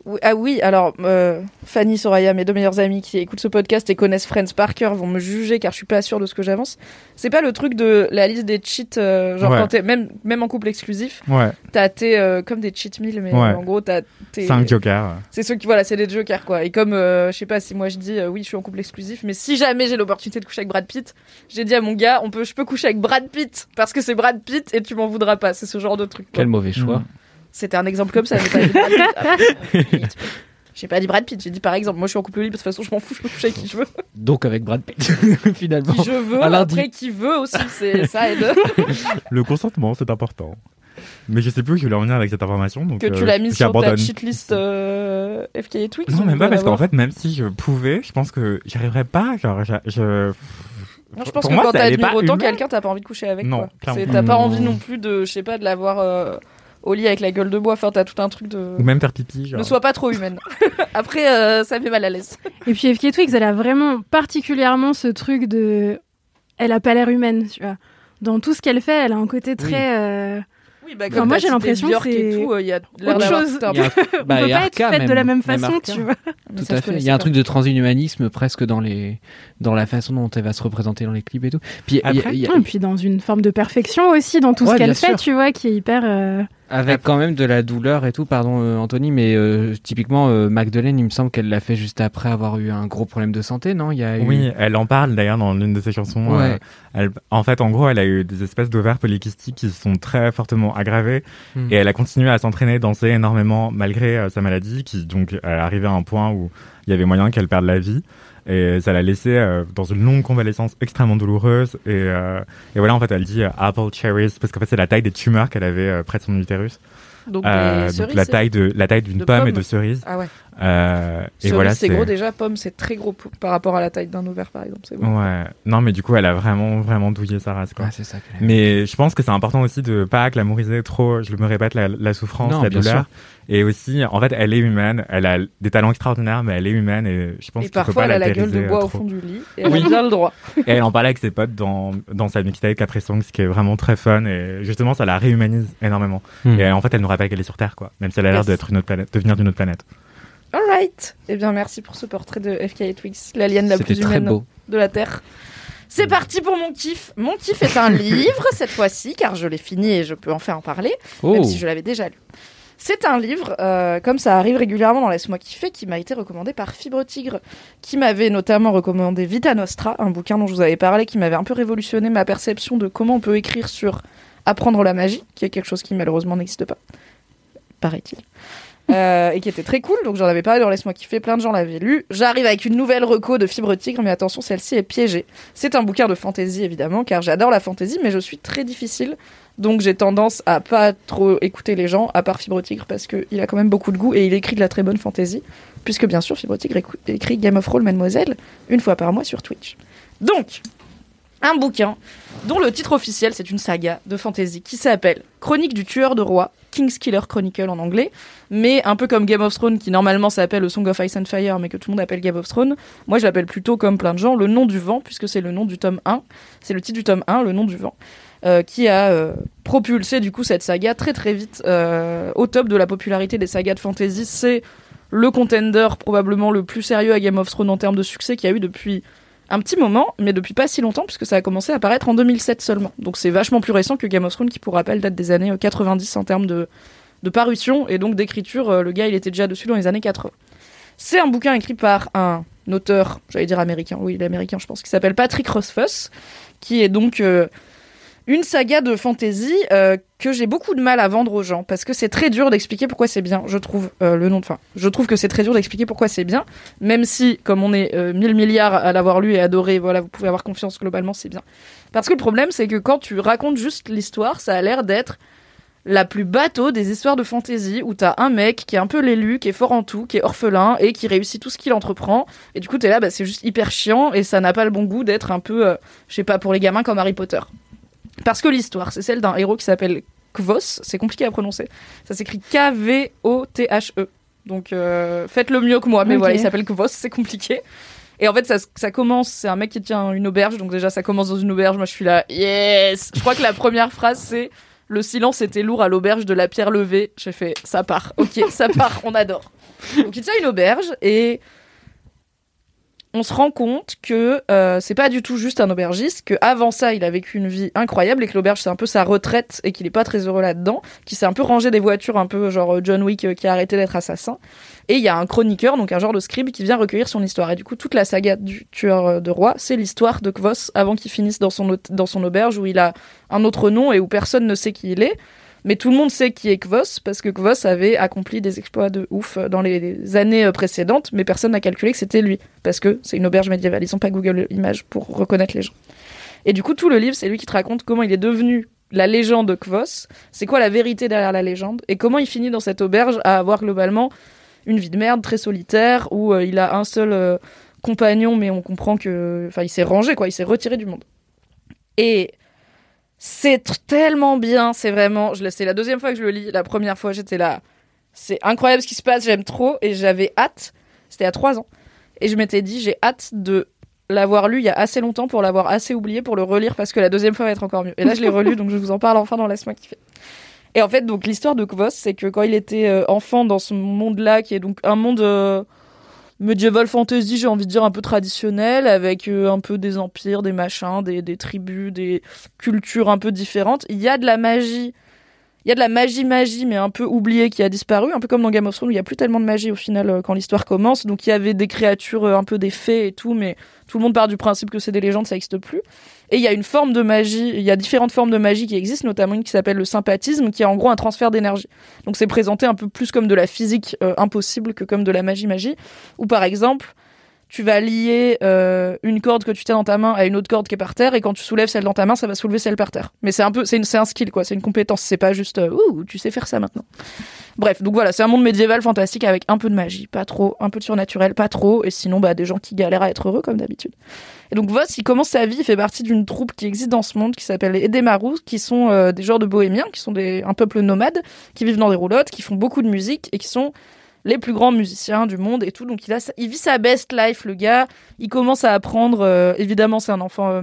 Oui, ah oui, alors euh, Fanny, Soraya, mes deux meilleures amies qui écoutent ce podcast et connaissent Friends par cœur vont me juger car je suis pas sûre de ce que j'avance. C'est pas le truc de la liste des cheats, euh, genre Ouais. quand t'es même même en couple exclusif, Ouais. t'as tes euh, comme des cheat meals, mais Ouais. en gros t'as tes Cinq jokers. C'est ceux qui voilà, c'est des jokers quoi. Et comme euh, je sais pas si moi je dis euh, oui, je suis en couple exclusif, mais si jamais j'ai l'opportunité de coucher avec Brad Pitt, j'ai dit à mon gars, on peut, je peux coucher avec Brad Pitt parce que c'est Brad Pitt et tu m'en voudras pas. C'est ce genre de truc. quoi. Quel mauvais choix. Mm. C'était un exemple comme ça. J'ai pas dit Brad Pitt. Ah, *laughs* pas dit Brad Pitt, j'ai dit par exemple, moi je suis en couple libre, de toute façon je m'en fous, je peux coucher avec qui je veux. Donc avec Brad Pitt, *laughs* finalement. Qui je veux, après qui veut aussi, c'est ça aide. *laughs* Le consentement, c'est important. Mais je sais plus où je voulais en venir avec cette information. Donc, que tu euh, l'as mis sur ta cheatlist euh, FK et Twix. Non, même pas, parce qu'en fait, même si je pouvais, je pense que j'y arriverais pas. Genre, je. je- Non, je pense Pour que moi, quand t'admires pas autant quelqu'un, t'as pas envie de coucher avec. Non, T'as pas envie non plus de, je sais pas, de l'avoir euh, au lit avec la gueule de bois. Enfin, t'as tout un truc de. Ou même faire pipi. Genre. Ne sois pas trop humaine. *laughs* Après, euh, ça fait mal à l'aise. Et puis FK Twix, elle a vraiment particulièrement ce truc de. Elle a pas l'air humaine, tu vois. Dans tout ce qu'elle fait, elle a un côté très. euh, Oui, bah, Enfin, moi, j'ai l'impression que et c'est tout, euh, il y a autre d'avoir chose. a un- On bah, peut pas être faite de la même façon, tu vois. Tout à fait. Il y a un truc de transhumanisme presque dans les dans la façon dont elle va se représenter dans les clips et tout. Puis il y a- Après- il y a- Et puis dans une forme de perfection aussi dans tout Ouais, ce qu'elle fait, sûr. tu vois, qui est hyper. Avec quand même de la douleur et tout. Pardon euh, Anthony, mais euh, typiquement euh, Magdalene, il me semble qu'elle l'a fait juste après avoir eu un gros problème de santé, non? Il y a eu... Oui, elle en parle d'ailleurs dans l'une de ses chansons. Ouais. euh, elle, en fait, en gros, elle a eu des espèces d'ovaires polykystiques qui se sont très fortement aggravés Hmm. et elle a continué à s'entraîner, danser énormément malgré euh, sa maladie, qui donc arrivée à un point où il y avait moyen qu'elle perde la vie. Et ça l'a laissée euh, dans une longue convalescence extrêmement douloureuse. Et, euh, et voilà, en fait, elle dit euh, apple cherries parce qu'en fait, c'est la taille des tumeurs qu'elle avait euh, près de son utérus. Donc, Euh, la taille de la taille d'une pomme et de cerise. Ah ouais. Euh, et Cerise, voilà, c'est gros déjà. Pomme, c'est très gros par rapport à la taille d'un ovaire, par exemple. C'est gros. Ouais. Non, mais du coup, elle a vraiment, vraiment douillé sa race, quoi. C'est ça. Mais je pense que c'est important aussi de pas glamouriser trop, je me répète, la, la souffrance, Non, la douleur. Et aussi, en fait, elle est humaine, elle a des talents extraordinaires, mais elle est humaine et je pense Et qu'il faut parfois, pas elle a la gueule de bois au fond du lit. Et elle Oui. a bien le droit. *laughs* Et elle en parlait avec ses potes dans, dans sa mixtape Capri Songs, qui est vraiment très fun et justement, ça la réhumanise énormément. Hmm. Et en fait, elle nous rappelle qu'elle est sur Terre, quoi. Même si elle a l'air Yes. d'être une autre planète, de venir d'une autre planète. Alright. Eh bien, merci pour ce portrait de FK et Twix, l'alien la plus humaine beau. de la Terre. C'est parti pour mon kiff. Mon kiff est un *laughs* livre cette fois-ci, car je l'ai fini et je peux enfin en parler, Oh. même si je l'avais déjà lu. C'est un livre, euh, comme ça arrive régulièrement dans Laisse-moi kiffer, qui m'a été recommandé par Fibre Tigre, qui m'avait notamment recommandé Vita Nostra, un bouquin dont je vous avais parlé, qui m'avait un peu révolutionné ma perception de comment on peut écrire sur apprendre la magie, qui est quelque chose qui malheureusement n'existe pas, paraît-il. *laughs* Euh, et qui était très cool, donc j'en avais parlé dans Laisse-moi kiffer, plein de gens l'avaient lu. J'arrive avec une nouvelle reco de Fibre Tigre, mais attention, celle-ci est piégée. C'est un bouquin de fantasy évidemment, car j'adore la fantasy, mais je suis très difficile, donc j'ai tendance à pas trop écouter les gens, à part Fibre Tigre, parce qu'il a quand même beaucoup de goût et il écrit de la très bonne fantasy, puisque bien sûr Fibre Tigre écrit Game of Roll Mademoiselle une fois par mois sur Twitch. Donc, un bouquin dont le titre officiel, c'est une saga de fantasy qui s'appelle Chronique du tueur de roi, King's Killer Chronicle en anglais, mais un peu comme Game of Thrones qui normalement s'appelle le Song of Ice and Fire, mais que tout le monde appelle Game of Thrones. Moi, je l'appelle plutôt comme plein de gens le nom du vent, puisque c'est le nom du tome 1. C'est le titre du tome 1, le nom du vent. Euh, qui a euh, propulsé du coup cette saga très très vite euh, au top de la popularité des sagas de fantasy. C'est le contender probablement le plus sérieux à Game of Thrones en termes de succès qu'il y a eu depuis un petit moment, mais depuis pas si longtemps, puisque ça a commencé à apparaître en 2007 seulement. Donc c'est vachement plus récent que Game of Thrones, qui pour rappel date des années euh, 90 en termes de, de parution, et donc d'écriture, le gars il était déjà dessus dans les années 80. C'est un bouquin écrit par un auteur, j'allais dire américain, oui il est américain je pense, qui s'appelle Patrick Rothfuss, qui est donc une saga de fantasy euh, que j'ai beaucoup de mal à vendre aux gens parce que c'est très dur d'expliquer pourquoi c'est bien. Je trouve euh, le nom de fin. Je trouve que c'est très dur d'expliquer pourquoi c'est bien, même si comme on est euh, mille milliards à l'avoir lu et adoré, voilà, vous pouvez avoir confiance globalement, c'est bien. Parce que le problème c'est que quand tu racontes juste l'histoire, ça a l'air d'être la plus bateau des histoires de fantasy où t'as un mec qui est un peu l'élu, qui est fort en tout, qui est orphelin et qui réussit tout ce qu'il entreprend. Et du coup, t'es là, bah, c'est juste hyper chiant et ça n'a pas le bon goût d'être un peu, euh, je sais pas, pour les gamins comme Harry Potter. Parce que l'histoire, c'est celle d'un héros qui s'appelle Kvos, c'est compliqué à prononcer. Ça s'écrit K-V-O-T-H-E. Donc euh, faites-le mieux que moi, mais voilà, il s'appelle Kvos, c'est compliqué. Et en fait, ça, ça commence, c'est un mec qui tient une auberge, donc déjà ça commence dans une auberge, moi je suis là, yes Je crois que la première phrase c'est Le silence était lourd à l'auberge de la pierre levée. J'ai fait, ça part, ok, ça part, on adore. Donc il tient une auberge et on se rend compte que euh, c'est pas du tout juste un aubergiste, que avant ça il a vécu une vie incroyable et que l'auberge c'est un peu sa retraite et qu'il est pas très heureux là-dedans, qu'il s'est un peu rangé des voitures un peu genre John Wick euh, qui a arrêté d'être assassin. Et il y a un chroniqueur, donc un genre de scribe qui vient recueillir son histoire. Et du coup toute la saga du tueur euh, de roi, c'est l'histoire de Kvos avant qu'il finisse dans son, dans son auberge où il a un autre nom et où personne ne sait qui il est. Mais tout le monde sait qui est Kvos parce que Kvos avait accompli des exploits de ouf euh, dans les années euh, précédentes, mais personne n'a calculé que c'était lui parce que c'est une auberge médiévale. Ils ont pas Google Images pour reconnaître les gens. Et du coup, tout le livre, c'est lui qui te raconte comment il est devenu la légende de Kvos, c'est quoi la vérité derrière la légende, et comment il finit dans cette auberge à avoir globalement une vie de merde très solitaire où euh, il a un seul compagnon, mais on comprend que, enfin, il s'est rangé quoi, il s'est retiré du monde. Et c'est tellement bien, c'est vraiment. Je, c'est la deuxième fois que je le lis. La première fois, j'étais là. C'est incroyable ce qui se passe, j'aime trop. Et j'avais hâte. C'était à trois ans. Et je m'étais dit, j'ai hâte de l'avoir lu il y a assez longtemps pour l'avoir assez oublié pour le relire parce que la deuxième fois va être encore mieux. Et là, je l'ai relu, donc je vous en parle enfin dans Laisse-moi. Et en fait, donc l'histoire de Kvos, c'est que quand il était euh, enfant dans ce monde-là, qui est donc un monde euh, medieval fantasy, j'ai envie de dire un peu traditionnel, avec euh, un peu des empires, des machins, des, des tribus, des cultures un peu différentes. Il y a de la magie, il y a de la magie magie, mais un peu oubliée qui a disparu, un peu comme dans Game of Thrones, où il n'y a plus tellement de magie au final euh, quand l'histoire commence. Donc il y avait des créatures, euh, un peu des fées et tout, mais tout le monde part du principe que c'est des légendes, ça n'existe plus. Et il y a une forme de magie, il y a différentes formes de magie qui existent, notamment une qui s'appelle le sympathisme, qui est en gros un transfert d'énergie. Donc c'est présenté un peu plus comme de la physique euh, impossible que comme de la magie magie. Ou par exemple, tu vas lier euh, une corde que tu tiens dans ta main à une autre corde qui est par terre, et quand tu soulèves celle dans ta main, ça va soulever celle par terre. Mais c'est un peu, c'est un skill quoi, c'est une compétence. C'est pas juste, euh, ouh, tu sais faire ça maintenant. Bref, donc voilà, c'est un monde médiéval fantastique avec un peu de magie, pas trop, un peu de surnaturel, pas trop, et sinon bah des gens qui galèrent à être heureux comme d'habitude. Et donc Voss, il commence sa vie, il fait partie d'une troupe qui existe dans ce monde qui s'appelle les Edemarous, qui sont euh, des genres de bohémiens, qui sont des, un peuple nomade, qui vivent dans des roulottes, qui font beaucoup de musique et qui sont les plus grands musiciens du monde et tout. Donc il, a, il vit sa best life, le gars. Il commence à apprendre, euh, évidemment c'est un enfant euh,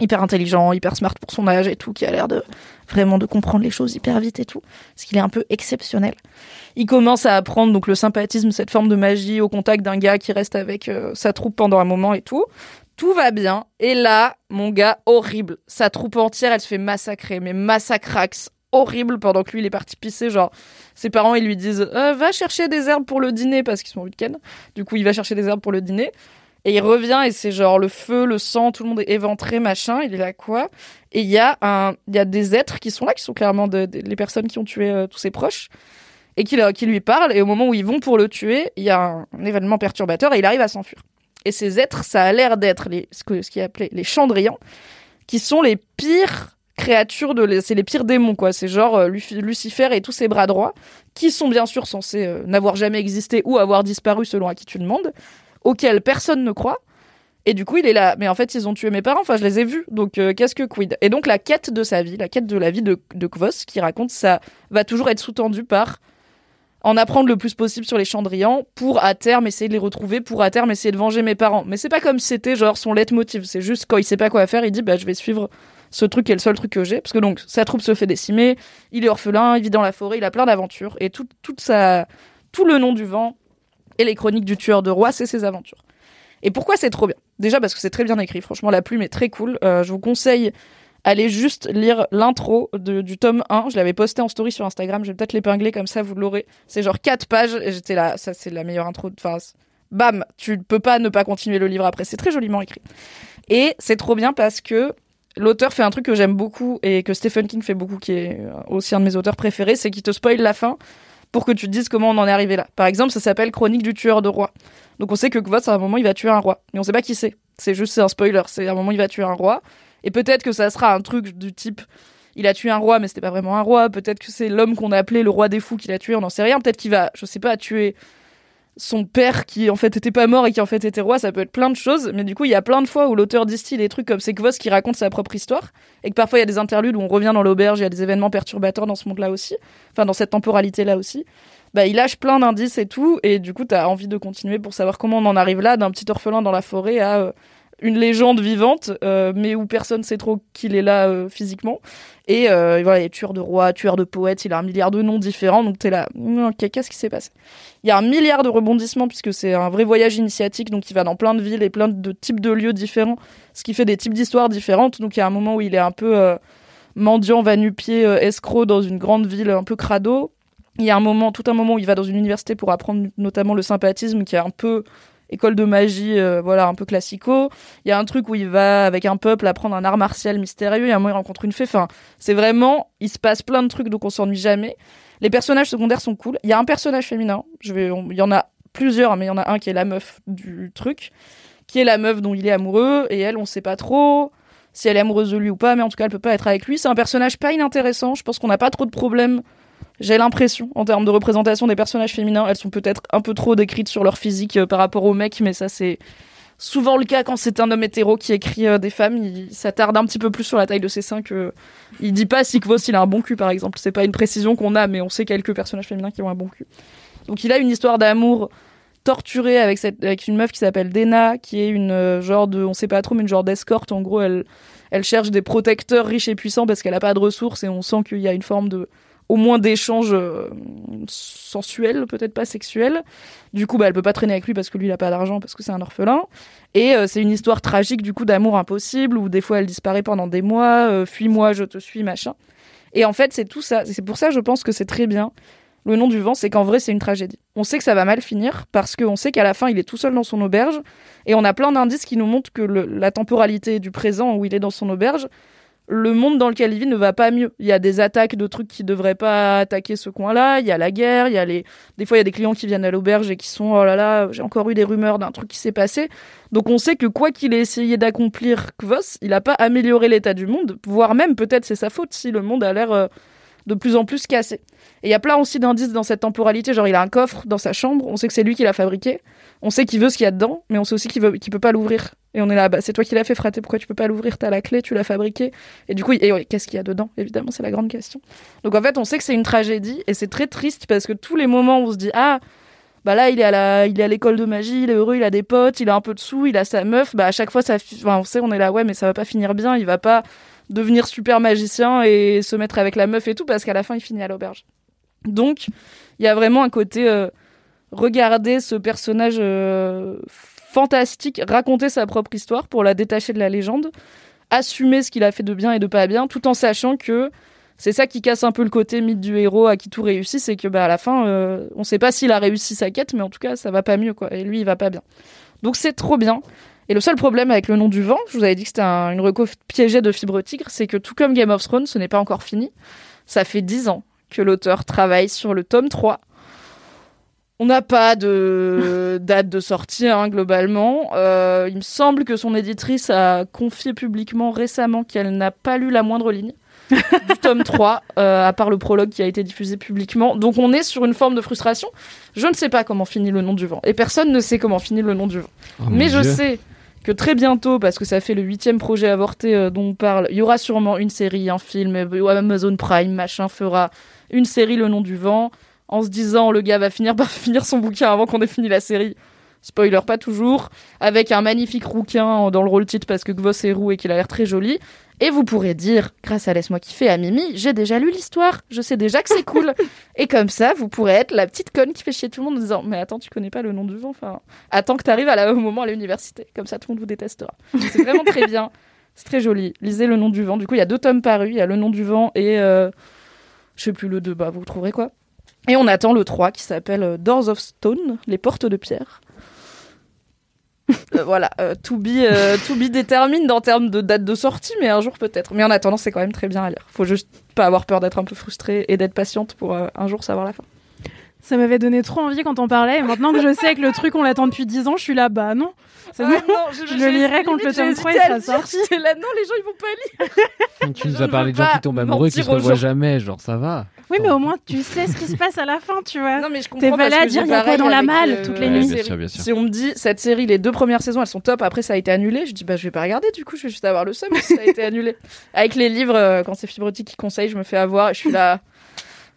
hyper intelligent, hyper smart pour son âge et tout, qui a l'air de vraiment de comprendre les choses hyper vite et tout, parce qu'il est un peu exceptionnel. Il commence à apprendre donc le sympathisme, cette forme de magie au contact d'un gars qui reste avec euh, sa troupe pendant un moment et tout. Tout va bien. Et là, mon gars, horrible. Sa troupe entière, elle se fait massacrer, mais massacrax. Horrible pendant que lui, il est parti pisser. Genre, ses parents, ils lui disent Euh, Va chercher des herbes pour le dîner parce qu'ils sont au week-end. Du coup, il va chercher des herbes pour le dîner. Et il revient et c'est genre le feu, le sang, tout le monde est éventré, machin. Il est là quoi? Et il y a y a des êtres qui sont là, qui sont clairement les personnes qui ont tué euh, tous ses proches et qui, leur- qui lui parlent. Et au moment où ils vont pour le tuer, il y a un, un événement perturbateur et il arrive à s'enfuir. Et ces êtres, ça a l'air d'être les, ce que- ce qui est appelé les chandrians, qui sont les pires créatures de, les- c'est les pires démons quoi. C'est genre euh, Lucifer et tous ses bras droits, qui sont bien sûr censés euh, n'avoir jamais existé ou avoir disparu selon à qui tu demandes, auxquels personne ne croit. Et du coup, il est là. Mais en fait, ils ont tué mes parents. Enfin, je les ai vus. Donc, euh, qu'est-ce que quid? Et donc, la quête de sa vie, la quête de la vie de, de Kvos, qui raconte ça, va toujours être sous-tendue par en apprendre le plus possible sur les Chandrians pour à terme essayer de les retrouver, pour à terme essayer de venger mes parents. Mais c'est pas comme si c'était genre son leitmotiv. C'est juste quand il sait pas quoi faire, il dit bah je vais suivre ce truc est le seul truc que j'ai. Parce que donc sa troupe se fait décimer, il est orphelin, il vit dans la forêt, il a plein d'aventures et tout, toute sa, tout le nom du vent et les chroniques du tueur de roi, c'est ses aventures. Et pourquoi c'est trop bien? Déjà parce que c'est très bien écrit. Franchement, la plume est très cool. Euh, je vous conseille allez juste lire l'intro du tome 1. Je l'avais posté en story sur Instagram. Je vais peut-être l'épingler comme ça, vous l'aurez. C'est genre 4 pages et j'étais là. Ça, c'est la meilleure intro. Enfin, bam, tu ne peux pas ne pas continuer le livre après. C'est très joliment écrit. Et c'est trop bien parce que l'auteur fait un truc que j'aime beaucoup et que Stephen King fait beaucoup, qui est aussi un de mes auteurs préférés, c'est qu'il te spoil la fin pour que tu te dises comment on en est arrivé là. Par exemple, ça s'appelle Chronique du tueur de roi. Donc on sait que Kvotz, à un moment, il va tuer un roi. Mais on sait pas qui c'est. C'est juste, un spoiler. C'est à un moment, il va tuer un roi. Et peut-être que ça sera un truc du type, il a tué un roi, mais c'était pas vraiment un roi. Peut-être que c'est l'homme qu'on a appelé le roi des fous qui l'a tué, on n'en sait rien. Peut-être qu'il va, je sais pas, tuer son père qui en fait était pas mort et qui en fait était roi, ça peut être plein de choses, mais du coup il y a plein de fois où l'auteur distille des trucs comme c'est Kvos qui raconte sa propre histoire, et que parfois il y a des interludes où on revient dans l'auberge, il y a des événements perturbateurs dans ce monde-là aussi, enfin dans cette temporalité-là aussi. Bah, il lâche plein d'indices et tout, et du coup t'as envie de continuer pour savoir comment on en arrive là, d'un petit orphelin dans la forêt à euh, une légende vivante, euh, mais où personne sait trop qu'il est là euh, physiquement. Et euh, voilà, il est tueur de rois, tueur de poètes, il a un milliard de noms différents, donc t'es là, ok, qu'est-ce qui s'est passé? Il y a un milliard de rebondissements puisque c'est un vrai voyage initiatique, donc il va dans plein de villes et plein de types de lieux différents, ce qui fait des types d'histoires différentes. Donc il y a un moment où il est un peu mendiant, va-nu-pied, escroc dans une grande ville un peu crado. Il y a un moment, tout un moment où il va dans une université pour apprendre notamment le sympathisme, qui est un peu école de magie, euh, voilà, un peu classico. Il y a un truc où il va avec un peuple apprendre un art martial mystérieux. Il y a un moment il rencontre une fée. Enfin, c'est vraiment, il se passe plein de trucs, donc on s'ennuie jamais. Les personnages secondaires sont cool. Il y a un personnage féminin. Je vais, on- il y en a plusieurs, mais il y en a un qui est la meuf du truc, qui est la meuf dont il est amoureux, et elle, on sait pas trop si elle est amoureuse de lui ou pas, mais en tout cas, elle peut pas être avec lui. C'est un personnage pas inintéressant. Je pense qu'on n'a pas trop de problèmes. J'ai l'impression, en termes de représentation des personnages féminins, elles sont peut-être un peu trop décrites sur leur physique euh, par rapport aux mecs, mais ça, c'est souvent le cas quand c'est un homme hétéro qui écrit euh, des femmes. Il s'attarde un petit peu plus sur la taille de ses seins que. Il dit pas si Kvos il a un bon cul, par exemple. C'est pas une précision qu'on a, mais on sait quelques personnages féminins qui ont un bon cul. Donc il a une histoire d'amour torturée avec, cette, avec une meuf qui s'appelle Dena, qui est une euh, genre de. On sait pas trop, mais une genre d'escorte. En gros, elle, elle cherche des protecteurs riches et puissants parce qu'elle a pas de ressources et on sent qu'il y a une forme de au moins d'échanges euh, sensuels, peut-être pas sexuels. Du coup, bah, elle peut pas traîner avec lui parce que lui, il a pas d'argent, parce que c'est un orphelin. Et euh, c'est une histoire tragique, du coup, d'amour impossible, où des fois elle disparaît pendant des mois, euh, fuis-moi, je te suis, machin. Et en fait, c'est tout ça. C'est pour ça, je pense que c'est très bien. Le nom du vent, c'est qu'en vrai, c'est une tragédie. On sait que ça va mal finir parce qu'on sait qu'à la fin, il est tout seul dans son auberge. Et on a plein d'indices qui nous montrent que la temporalité du présent où il est dans son auberge, le monde dans lequel il vit ne va pas mieux. Il y a des attaques de trucs qui devraient pas attaquer ce coin-là. Il y a la guerre. Il y a les, des fois, il y a des clients qui viennent à l'auberge et qui sont, oh là là, j'ai encore eu des rumeurs d'un truc qui s'est passé. Donc on sait que quoi qu'il ait essayé d'accomplir Kvos, il n'a pas amélioré l'état du monde, voire même peut-être c'est sa faute si le monde a l'air euh, de plus en plus cassé. Et il y a plein aussi d'indices dans cette temporalité, genre il a un coffre dans sa chambre, on sait que c'est lui qui l'a fabriqué, on sait qu'il veut ce qu'il y a dedans, mais on sait aussi qu'il veut, qu'il peut pas l'ouvrir. Et on est là, bah c'est toi qui l'as fait frater, pourquoi tu peux pas l'ouvrir? T'as la clé, tu l'as fabriqué. Et du coup, et qu'est-ce qu'il y a dedans? Évidemment, c'est la grande question. Donc en fait, on sait que c'est une tragédie et c'est très triste parce que tous les moments où on se dit ah bah là il est à la il l'école de magie il est heureux il a des potes il a un peu de sous il a sa meuf bah à chaque fois ça on sait on est là ouais mais ça va pas finir bien il va pas devenir super magicien et se mettre avec la meuf et tout parce qu'à la fin il finit à l'auberge donc il y a vraiment un côté euh, regarder ce personnage euh, fantastique raconter sa propre histoire pour la détacher de la légende assumer ce qu'il a fait de bien et de pas bien tout en sachant que c'est ça qui casse un peu le côté mythe du héros à qui tout réussit, c'est que bah à la fin, euh, on sait pas s'il a réussi sa quête, mais en tout cas, ça va pas mieux. Et lui, il va pas bien. Donc c'est trop bien. Et le seul problème avec le nom du vent, je vous avais dit que c'était un- une reco piégée de fibre tigre, c'est que tout comme Game of Thrones, ce n'est pas encore fini. Ça fait 10 ans que l'auteur travaille sur le tome 3. On n'a pas de *laughs* date de sortie hein, globalement. Euh, il me semble que son éditrice a confié publiquement récemment qu'elle n'a pas lu la moindre ligne du *laughs* tome 3, euh, à part le prologue qui a été diffusé publiquement. Donc on est sur une forme de frustration. Je ne sais pas comment finit le nom du vent. Et personne ne sait comment finit le nom du vent. Oh, Mais je Dieu. sais que très bientôt, parce que ça fait le huitième projet avorté euh, dont on parle, il y aura sûrement une série, un film, Amazon Prime, machin, fera une série Le Nom du Vent, en se disant le gars va finir par *laughs* finir son bouquin avant qu'on ait fini la série. Spoiler pas toujours, avec un magnifique rouquin dans le rôle titre parce que Gvos est roux et qu'il a l'air très joli. Et vous pourrez dire, grâce à Laisse-moi kiffer à Mimi, j'ai déjà lu l'histoire, je sais déjà que c'est *laughs* cool. et comme ça, vous pourrez être la petite conne qui fait chier tout le monde en disant, mais attends, tu connais pas le nom du vent, enfin, attends que t'arrives au moment à l'université. Comme ça, tout le monde vous détestera. C'est vraiment très *laughs* bien. C'est très joli. Lisez le nom du vent. Du coup, il y a deux tomes parus. Il y a le nom du vent et, euh, je sais plus le 2, bah, vous trouverez quoi. Et on attend le 3 qui s'appelle euh, Doors of Stone, les portes de pierre. *laughs* Euh, voilà, euh, to, be, euh, détermine en termes de date de sortie, mais un jour peut-être. Mais en attendant, c'est quand même très bien à lire. Faut juste pas avoir peur d'être un peu frustrée et d'être patiente pour euh, un jour savoir la fin. Ça m'avait donné trop envie quand on parlait. Et maintenant que je sais que le truc, on l'attend depuis 10 ans, je suis là, bah non. C'est Ah non, je, le lirai quand le tome 3 il sera sorti. Là, non, les gens ils vont pas lire. *laughs* Tu nous as parlé de gens pas qui tombent amoureux, qui se revoient jamais, genre ça va. Oui, mais au moins, tu sais ce qui se passe à la fin, tu vois. Non, mais je T'es comprends pas parce là à dire, il y a quoi dans la malle euh, toutes les la nuits. série. sûr, bien sûr. Si on me dit cette série, les deux premières saisons, elles sont top, après ça a été annulé, je dis bah je vais pas regarder, du coup je vais juste avoir le seum si ça a été annulé. Avec les livres, euh, quand c'est Fibrotique qui conseille, je me fais avoir et je suis là.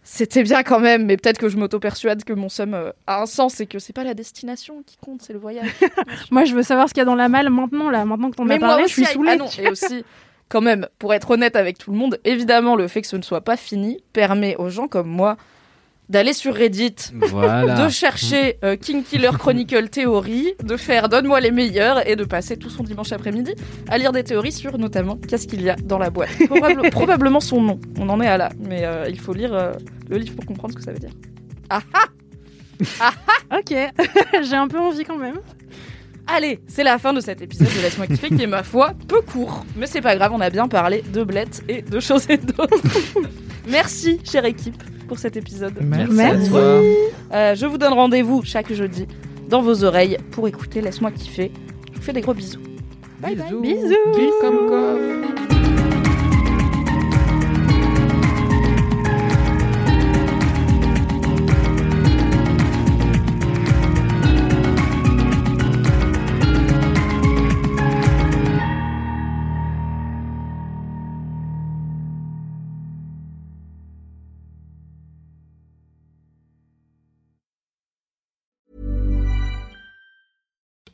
C'était bien quand même, mais peut-être que je m'auto-persuade que mon somme euh, a un sens et que c'est pas la destination qui compte, c'est le voyage. *laughs* Moi, je veux savoir ce qu'il y a dans la malle maintenant, là. Maintenant que t'en Mais as moi parlé, je suis ah saoulée. non, et aussi, quand même, pour être honnête avec tout le monde, évidemment, le fait que ce ne soit pas fini permet aux gens comme moi d'aller sur Reddit, Voilà. de chercher euh, King Killer Chronicle théorie, de faire Donne-moi les meilleurs et de passer tout son dimanche après-midi à lire des théories sur notamment qu'est-ce qu'il y a dans la boîte. Probable- *laughs* probablement son nom, on en est à là, mais euh, il faut lire euh, le livre pour comprendre ce que ça veut dire. Ah ah *laughs* Ok, *laughs* j'ai un peu envie quand même. Allez, c'est la fin de cet épisode de Laisse-moi kiffer qui est ma foi peu court. Mais c'est pas grave, on a bien parlé de blettes et de choses et d'autres. *laughs* Merci, chère équipe, pour cet épisode. Merci. Merci. Toi. Euh, je vous donne rendez-vous chaque jeudi dans vos oreilles pour écouter Laisse-moi kiffer. Je vous fais des gros bisous. Bye bye. Bisous. Comme quoi.